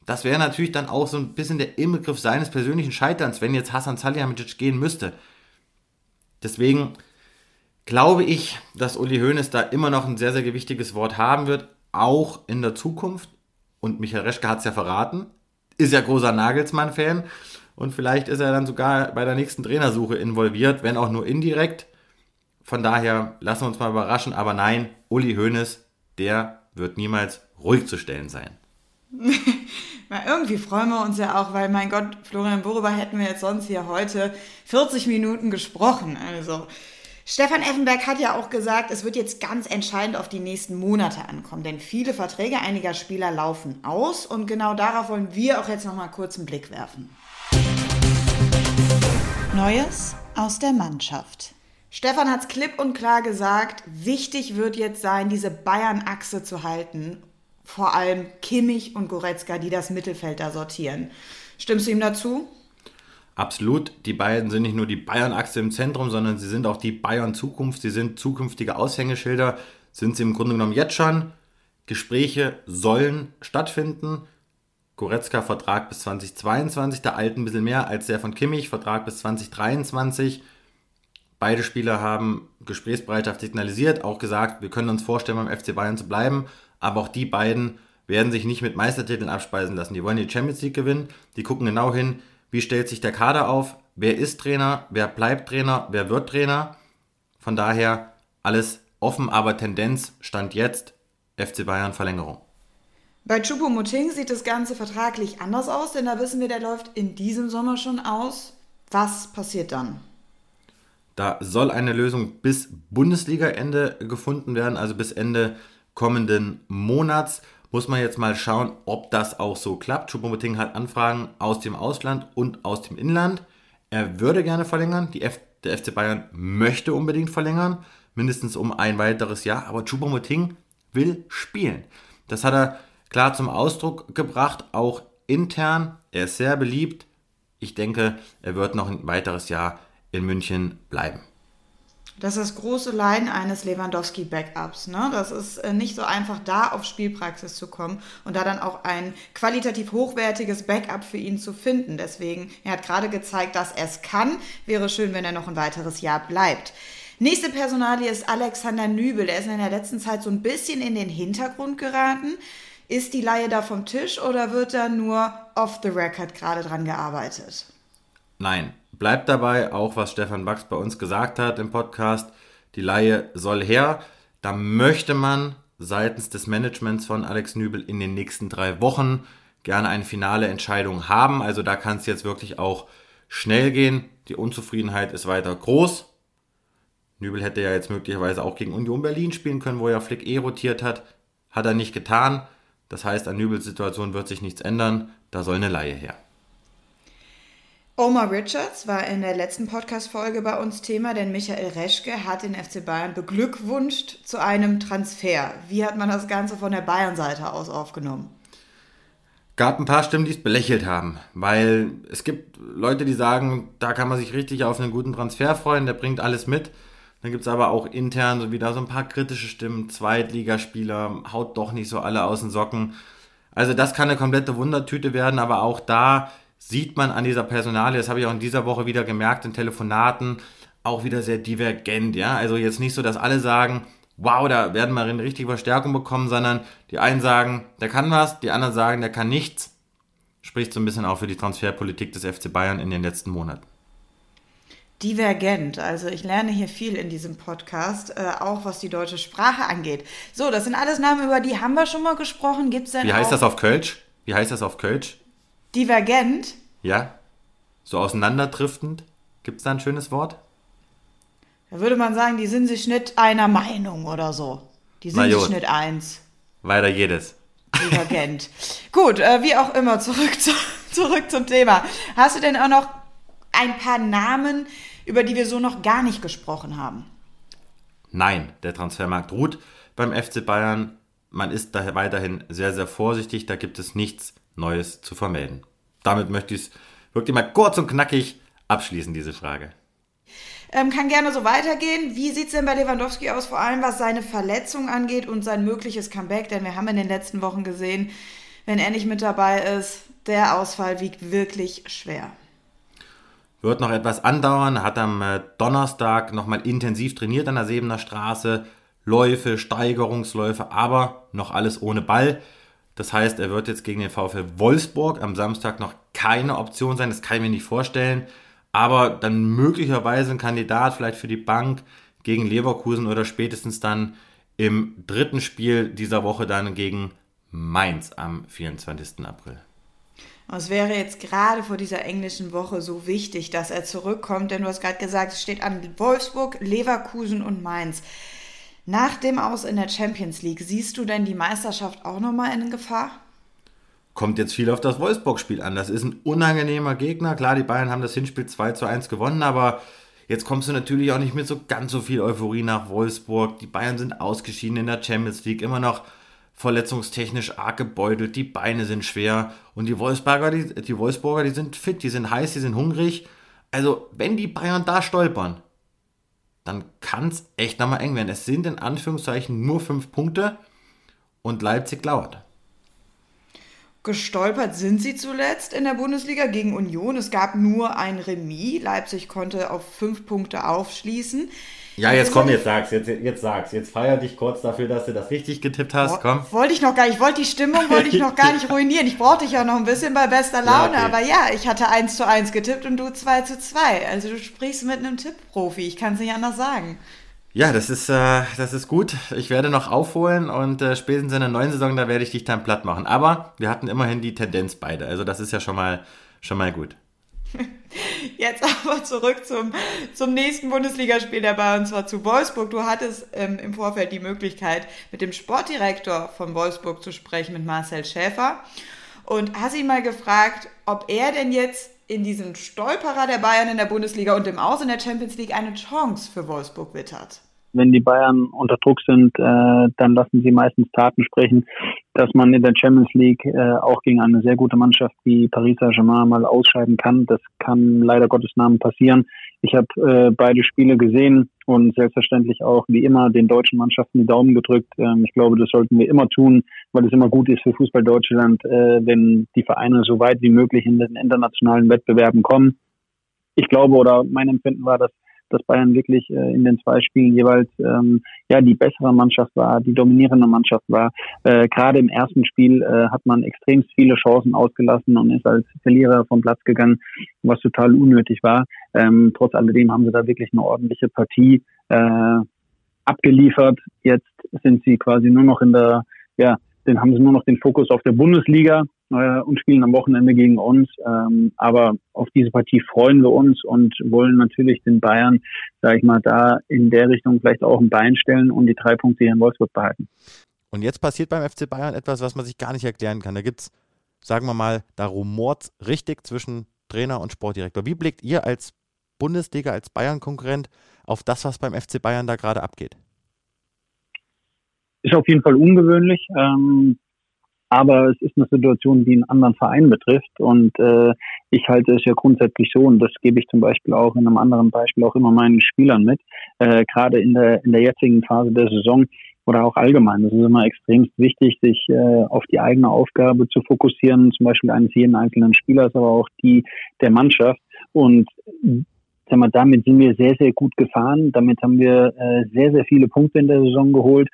das wäre natürlich dann auch so ein bisschen der Inbegriff seines persönlichen Scheiterns, wenn jetzt Hasan Salihamidzic gehen müsste. Deswegen glaube ich, dass Uli Hoeneß da immer noch ein sehr, sehr gewichtiges Wort haben wird, auch in der Zukunft. Und Michael Reschke hat es ja verraten, ist ja großer Nagelsmann-Fan und vielleicht ist er dann sogar bei der nächsten Trainersuche involviert, wenn auch nur indirekt. Von daher lassen wir uns mal überraschen, aber nein, Uli Hoeneß, der wird niemals ruhig zu stellen sein. <laughs> irgendwie freuen wir uns ja auch, weil mein Gott, Florian worüber hätten wir jetzt sonst hier heute 40 Minuten gesprochen. Also Stefan Effenberg hat ja auch gesagt, es wird jetzt ganz entscheidend auf die nächsten Monate ankommen, denn viele Verträge einiger Spieler laufen aus und genau darauf wollen wir auch jetzt noch mal kurz einen Blick werfen. Neues aus der Mannschaft. Stefan hat es klipp und klar gesagt, wichtig wird jetzt sein, diese Bayern-Achse zu halten. Vor allem Kimmich und Goretzka, die das Mittelfeld da sortieren. Stimmst du ihm dazu? Absolut. Die beiden sind nicht nur die Bayern-Achse im Zentrum, sondern sie sind auch die Bayern-Zukunft. Sie sind zukünftige Aushängeschilder. Sind sie im Grunde genommen jetzt schon. Gespräche sollen stattfinden. Goretzka Vertrag bis 2022, der alten ein bisschen mehr als der von Kimmich, Vertrag bis 2023. Beide Spieler haben Gesprächsbereitschaft signalisiert, auch gesagt, wir können uns vorstellen, beim FC Bayern zu bleiben, aber auch die beiden werden sich nicht mit Meistertiteln abspeisen lassen. Die wollen die Champions League gewinnen, die gucken genau hin, wie stellt sich der Kader auf, wer ist Trainer, wer bleibt Trainer, wer wird Trainer. Von daher alles offen, aber Tendenz stand jetzt FC Bayern Verlängerung. Bei Choupo-Moting sieht das Ganze vertraglich anders aus, denn da wissen wir, der läuft in diesem Sommer schon aus. Was passiert dann? Da soll eine Lösung bis Bundesliga-Ende gefunden werden, also bis Ende kommenden Monats muss man jetzt mal schauen, ob das auch so klappt. Choupo-Moting hat Anfragen aus dem Ausland und aus dem Inland. Er würde gerne verlängern. Der FC Bayern möchte unbedingt verlängern, mindestens um ein weiteres Jahr. Aber Choupo-Moting will spielen. Das hat er klar zum Ausdruck gebracht, auch intern. Er ist sehr beliebt. Ich denke, er wird noch ein weiteres Jahr in München bleiben. Das ist das große Leiden eines Lewandowski-Backups. Ne? Das ist äh, nicht so einfach, da auf Spielpraxis zu kommen und da dann auch ein qualitativ hochwertiges Backup für ihn zu finden. Deswegen, er hat gerade gezeigt, dass er es kann. Wäre schön, wenn er noch ein weiteres Jahr bleibt. Nächste Personalie ist Alexander Nübel. Der ist in der letzten Zeit so ein bisschen in den Hintergrund geraten. Ist die Laie da vom Tisch oder wird da nur off the record gerade dran gearbeitet? Nein, bleibt dabei, auch was Stefan Wachs bei uns gesagt hat im Podcast, die Laie soll her. Da möchte man seitens des Managements von Alex Nübel in den nächsten drei Wochen gerne eine finale Entscheidung haben. Also da kann es jetzt wirklich auch schnell gehen. Die Unzufriedenheit ist weiter groß. Nübel hätte ja jetzt möglicherweise auch gegen Union Berlin spielen können, wo er Flick eh rotiert hat. Hat er nicht getan. Das heißt, an Nübels Situation wird sich nichts ändern. Da soll eine Laie her. Omar Richards war in der letzten Podcast-Folge bei uns Thema, denn Michael Reschke hat den FC Bayern beglückwünscht zu einem Transfer. Wie hat man das Ganze von der Bayern-Seite aus aufgenommen? Gab ein paar Stimmen, die es belächelt haben, weil es gibt Leute, die sagen, da kann man sich richtig auf einen guten Transfer freuen, der bringt alles mit. Dann gibt es aber auch intern so wieder so ein paar kritische Stimmen, Zweitligaspieler, haut doch nicht so alle aus den Socken. Also das kann eine komplette Wundertüte werden, aber auch da sieht man an dieser Personalie, das habe ich auch in dieser Woche wieder gemerkt, in Telefonaten, auch wieder sehr divergent, ja. Also jetzt nicht so, dass alle sagen, wow, da werden wir eine richtige Verstärkung bekommen, sondern die einen sagen, der kann was, die anderen sagen, der kann nichts. Spricht so ein bisschen auch für die Transferpolitik des FC Bayern in den letzten Monaten. Divergent, also ich lerne hier viel in diesem Podcast, äh, auch was die deutsche Sprache angeht. So, das sind alles Namen, über die haben wir schon mal gesprochen. Gibt's denn Wie heißt das auf Kölsch? Wie heißt das auf Kölsch? Divergent? Ja. So auseinanderdriftend? Gibt es da ein schönes Wort? Da würde man sagen, die sind sich nicht einer Meinung oder so. Die sind sich nicht eins. Weiter jedes. Divergent. <laughs> Gut, äh, wie auch immer, zurück, zu, <laughs> zurück zum Thema. Hast du denn auch noch ein paar Namen, über die wir so noch gar nicht gesprochen haben? Nein, der Transfermarkt ruht beim FC Bayern. Man ist da weiterhin sehr, sehr vorsichtig. Da gibt es nichts Neues zu vermelden. Damit möchte ich es wirklich mal kurz und knackig abschließen, diese Frage. Ähm, kann gerne so weitergehen. Wie sieht es denn bei Lewandowski aus, vor allem was seine Verletzung angeht und sein mögliches Comeback? Denn wir haben in den letzten Wochen gesehen, wenn er nicht mit dabei ist, der Ausfall wiegt wirklich schwer. Wird noch etwas andauern, hat am äh, Donnerstag nochmal intensiv trainiert an der Sebener Straße. Läufe, Steigerungsläufe, aber noch alles ohne Ball. Das heißt, er wird jetzt gegen den VfL Wolfsburg am Samstag noch keine Option sein. Das kann ich mir nicht vorstellen aber dann möglicherweise ein Kandidat vielleicht für die Bank gegen Leverkusen oder spätestens dann im dritten Spiel dieser Woche dann gegen Mainz am 24. April. Es wäre jetzt gerade vor dieser englischen Woche so wichtig, dass er zurückkommt, denn du hast gerade gesagt, es steht an Wolfsburg, Leverkusen und Mainz. Nach dem Aus in der Champions League, siehst du denn die Meisterschaft auch nochmal in Gefahr? kommt jetzt viel auf das Wolfsburg-Spiel an. Das ist ein unangenehmer Gegner. Klar, die Bayern haben das Hinspiel 2 zu 1 gewonnen, aber jetzt kommst du natürlich auch nicht mit so ganz so viel Euphorie nach Wolfsburg. Die Bayern sind ausgeschieden in der Champions League, immer noch verletzungstechnisch arg gebeutelt, die Beine sind schwer und die Wolfsburger, die, die Wolfsburger, die sind fit, die sind heiß, die sind hungrig. Also, wenn die Bayern da stolpern, dann kann es echt nochmal eng werden. Es sind in Anführungszeichen nur fünf Punkte und Leipzig lauert. Gestolpert sind sie zuletzt in der Bundesliga gegen Union. Es gab nur ein Remis. Leipzig konnte auf fünf Punkte aufschließen. Ja, jetzt komm, jetzt sag's, jetzt, jetzt sag's. Jetzt feier dich kurz dafür, dass du das richtig getippt hast. Komm. Wollte ich noch gar nicht. Ich wollte die Stimmung wollte ich noch gar nicht <laughs> ruinieren. Ich brauchte dich ja noch ein bisschen bei bester Laune. Ja, okay. Aber ja, ich hatte 1 zu 1 getippt und du 2 zu 2. Also du sprichst mit einem Tippprofi. Ich kann es nicht anders sagen. Ja, das ist, äh, das ist gut. Ich werde noch aufholen und äh, spätestens in der neuen Saison, da werde ich dich dann platt machen. Aber wir hatten immerhin die Tendenz beide. Also das ist ja schon mal, schon mal gut. <laughs> Jetzt aber zurück zum, zum nächsten Bundesligaspiel der Bayern, und zwar zu Wolfsburg. Du hattest ähm, im Vorfeld die Möglichkeit, mit dem Sportdirektor von Wolfsburg zu sprechen, mit Marcel Schäfer. Und hast ihn mal gefragt, ob er denn jetzt in diesem Stolperer der Bayern in der Bundesliga und im Aus in der Champions League eine Chance für Wolfsburg wittert? Wenn die Bayern unter Druck sind, äh, dann lassen sie meistens Taten sprechen, dass man in der Champions League äh, auch gegen eine sehr gute Mannschaft wie Paris Saint-Germain mal ausscheiden kann. Das kann leider Gottes Namen passieren. Ich habe äh, beide Spiele gesehen und selbstverständlich auch wie immer den deutschen Mannschaften die Daumen gedrückt. Ähm, ich glaube, das sollten wir immer tun, weil es immer gut ist für Fußball Deutschland, äh, wenn die Vereine so weit wie möglich in den internationalen Wettbewerben kommen. Ich glaube oder mein Empfinden war, dass dass Bayern wirklich äh, in den zwei Spielen jeweils ähm, ja die bessere Mannschaft war, die dominierende Mannschaft war. Äh, Gerade im ersten Spiel äh, hat man extrem viele Chancen ausgelassen und ist als Verlierer vom Platz gegangen, was total unnötig war. Ähm, trotz alledem haben sie da wirklich eine ordentliche Partie äh, abgeliefert. Jetzt sind sie quasi nur noch in der ja, dann haben sie nur noch den Fokus auf der Bundesliga äh, und spielen am Wochenende gegen uns. Ähm, aber auf diese Partie freuen wir uns und wollen natürlich den Bayern, sage ich mal, da in der Richtung vielleicht auch ein Bein stellen und die drei Punkte hier in Wolfsburg behalten. Und jetzt passiert beim FC Bayern etwas, was man sich gar nicht erklären kann. Da gibt es, sagen wir mal, da rumort richtig zwischen Trainer und Sportdirektor. Wie blickt ihr als Bundesliga, als Bayern-Konkurrent auf das, was beim FC Bayern da gerade abgeht? Ist auf jeden Fall ungewöhnlich. Ähm, aber es ist eine Situation, die einen anderen Verein betrifft. Und äh, ich halte es ja grundsätzlich so, und das gebe ich zum Beispiel auch in einem anderen Beispiel auch immer meinen Spielern mit, äh, gerade in der, in der jetzigen Phase der Saison oder auch allgemein. Das ist immer extrem wichtig, sich äh, auf die eigene Aufgabe zu fokussieren, zum Beispiel eines jeden einzelnen Spielers, aber auch die der Mannschaft. Und sag mal, damit sind wir sehr, sehr gut gefahren. Damit haben wir äh, sehr, sehr viele Punkte in der Saison geholt.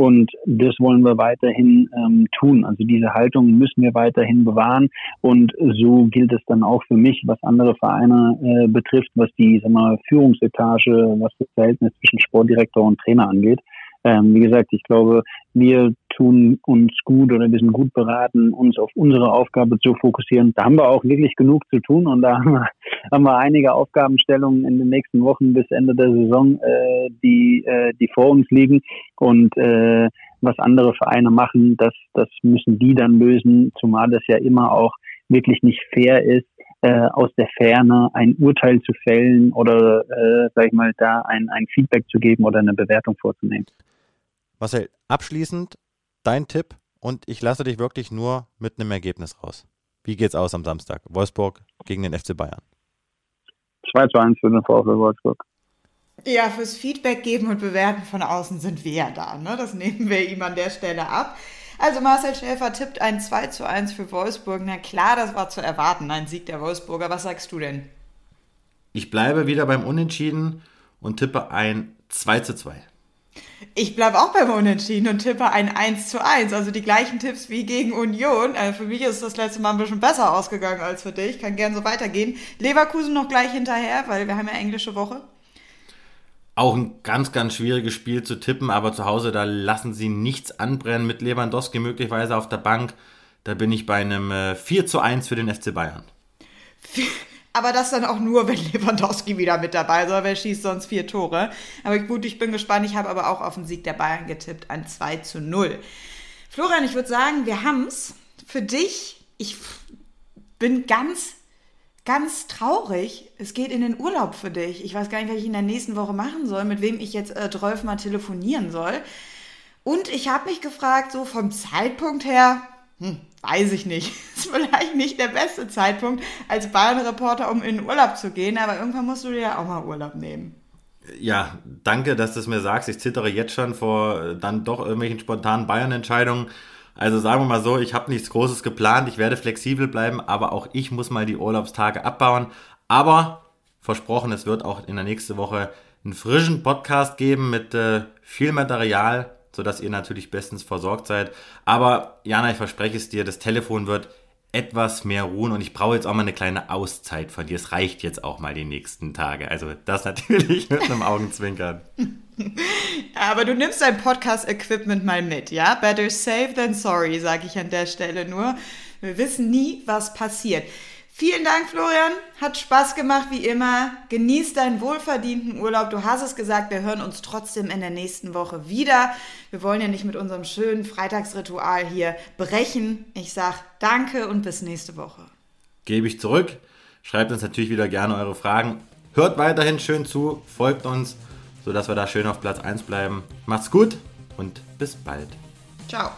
Und das wollen wir weiterhin ähm, tun. Also diese Haltung müssen wir weiterhin bewahren. Und so gilt es dann auch für mich, was andere Vereine äh, betrifft, was die sag mal, Führungsetage, was das Verhältnis zwischen Sportdirektor und Trainer angeht. Ähm, wie gesagt, ich glaube, wir tun uns gut oder wir sind gut beraten, uns auf unsere Aufgabe zu fokussieren. Da haben wir auch wirklich genug zu tun und da <laughs> haben wir, haben wir einige Aufgabenstellungen in den nächsten Wochen bis Ende der Saison, äh, die, äh, die vor uns liegen. Und äh, was andere Vereine machen, das, das müssen die dann lösen, zumal das ja immer auch wirklich nicht fair ist, äh, aus der Ferne ein Urteil zu fällen oder, äh, sag ich mal, da ein, ein Feedback zu geben oder eine Bewertung vorzunehmen. Marcel, abschließend dein Tipp und ich lasse dich wirklich nur mit einem Ergebnis raus. Wie geht's aus am Samstag? Wolfsburg gegen den FC Bayern. 2 zu 1 für den VfL Wolfsburg. Ja, fürs Feedback geben und bewerten von außen sind wir ja da. Ne? Das nehmen wir ihm an der Stelle ab. Also Marcel Schäfer tippt ein 2 zu 1 für Wolfsburg. Na klar, das war zu erwarten, ein Sieg der Wolfsburger. Was sagst du denn? Ich bleibe wieder beim Unentschieden und tippe ein 2 zu 2. Ich bleibe auch beim Unentschieden und tippe ein 1 zu 1. Also die gleichen Tipps wie gegen Union. Also für mich ist das letzte Mal ein bisschen besser ausgegangen als für dich. Kann gern so weitergehen. Leverkusen noch gleich hinterher, weil wir haben ja englische Woche. Auch ein ganz, ganz schwieriges Spiel zu tippen, aber zu Hause, da lassen sie nichts anbrennen mit Lewandowski möglicherweise auf der Bank. Da bin ich bei einem äh, 4 zu 1 für den FC Bayern. <laughs> Aber das dann auch nur, wenn Lewandowski wieder mit dabei ist. Wer schießt sonst vier Tore? Aber gut, ich bin gespannt. Ich habe aber auch auf den Sieg der Bayern getippt, ein 2 zu 0. Florian, ich würde sagen, wir haben es. Für dich, ich bin ganz, ganz traurig. Es geht in den Urlaub für dich. Ich weiß gar nicht, was ich in der nächsten Woche machen soll, mit wem ich jetzt äh, 12 mal telefonieren soll. Und ich habe mich gefragt, so vom Zeitpunkt her, hm, weiß ich nicht. <laughs> Ist vielleicht nicht der beste Zeitpunkt als Bayern-Reporter, um in den Urlaub zu gehen, aber irgendwann musst du dir ja auch mal Urlaub nehmen. Ja, danke, dass du es mir sagst. Ich zittere jetzt schon vor äh, dann doch irgendwelchen spontanen Bayern-Entscheidungen. Also sagen wir mal so, ich habe nichts Großes geplant, ich werde flexibel bleiben, aber auch ich muss mal die Urlaubstage abbauen. Aber versprochen, es wird auch in der nächsten Woche einen frischen Podcast geben mit äh, viel Material, sodass ihr natürlich bestens versorgt seid. Aber Jana, ich verspreche es dir, das Telefon wird etwas mehr ruhen und ich brauche jetzt auch mal eine kleine Auszeit von dir. Es reicht jetzt auch mal die nächsten Tage. Also das natürlich <laughs> mit einem Augenzwinkern. Aber du nimmst dein Podcast-Equipment mal mit, ja? Better safe than sorry, sage ich an der Stelle nur. Wir wissen nie, was passiert. Vielen Dank, Florian. Hat Spaß gemacht, wie immer. Genieß deinen wohlverdienten Urlaub. Du hast es gesagt, wir hören uns trotzdem in der nächsten Woche wieder. Wir wollen ja nicht mit unserem schönen Freitagsritual hier brechen. Ich sag danke und bis nächste Woche. Gebe ich zurück. Schreibt uns natürlich wieder gerne eure Fragen. Hört weiterhin schön zu, folgt uns, sodass wir da schön auf Platz 1 bleiben. Macht's gut und bis bald. Ciao.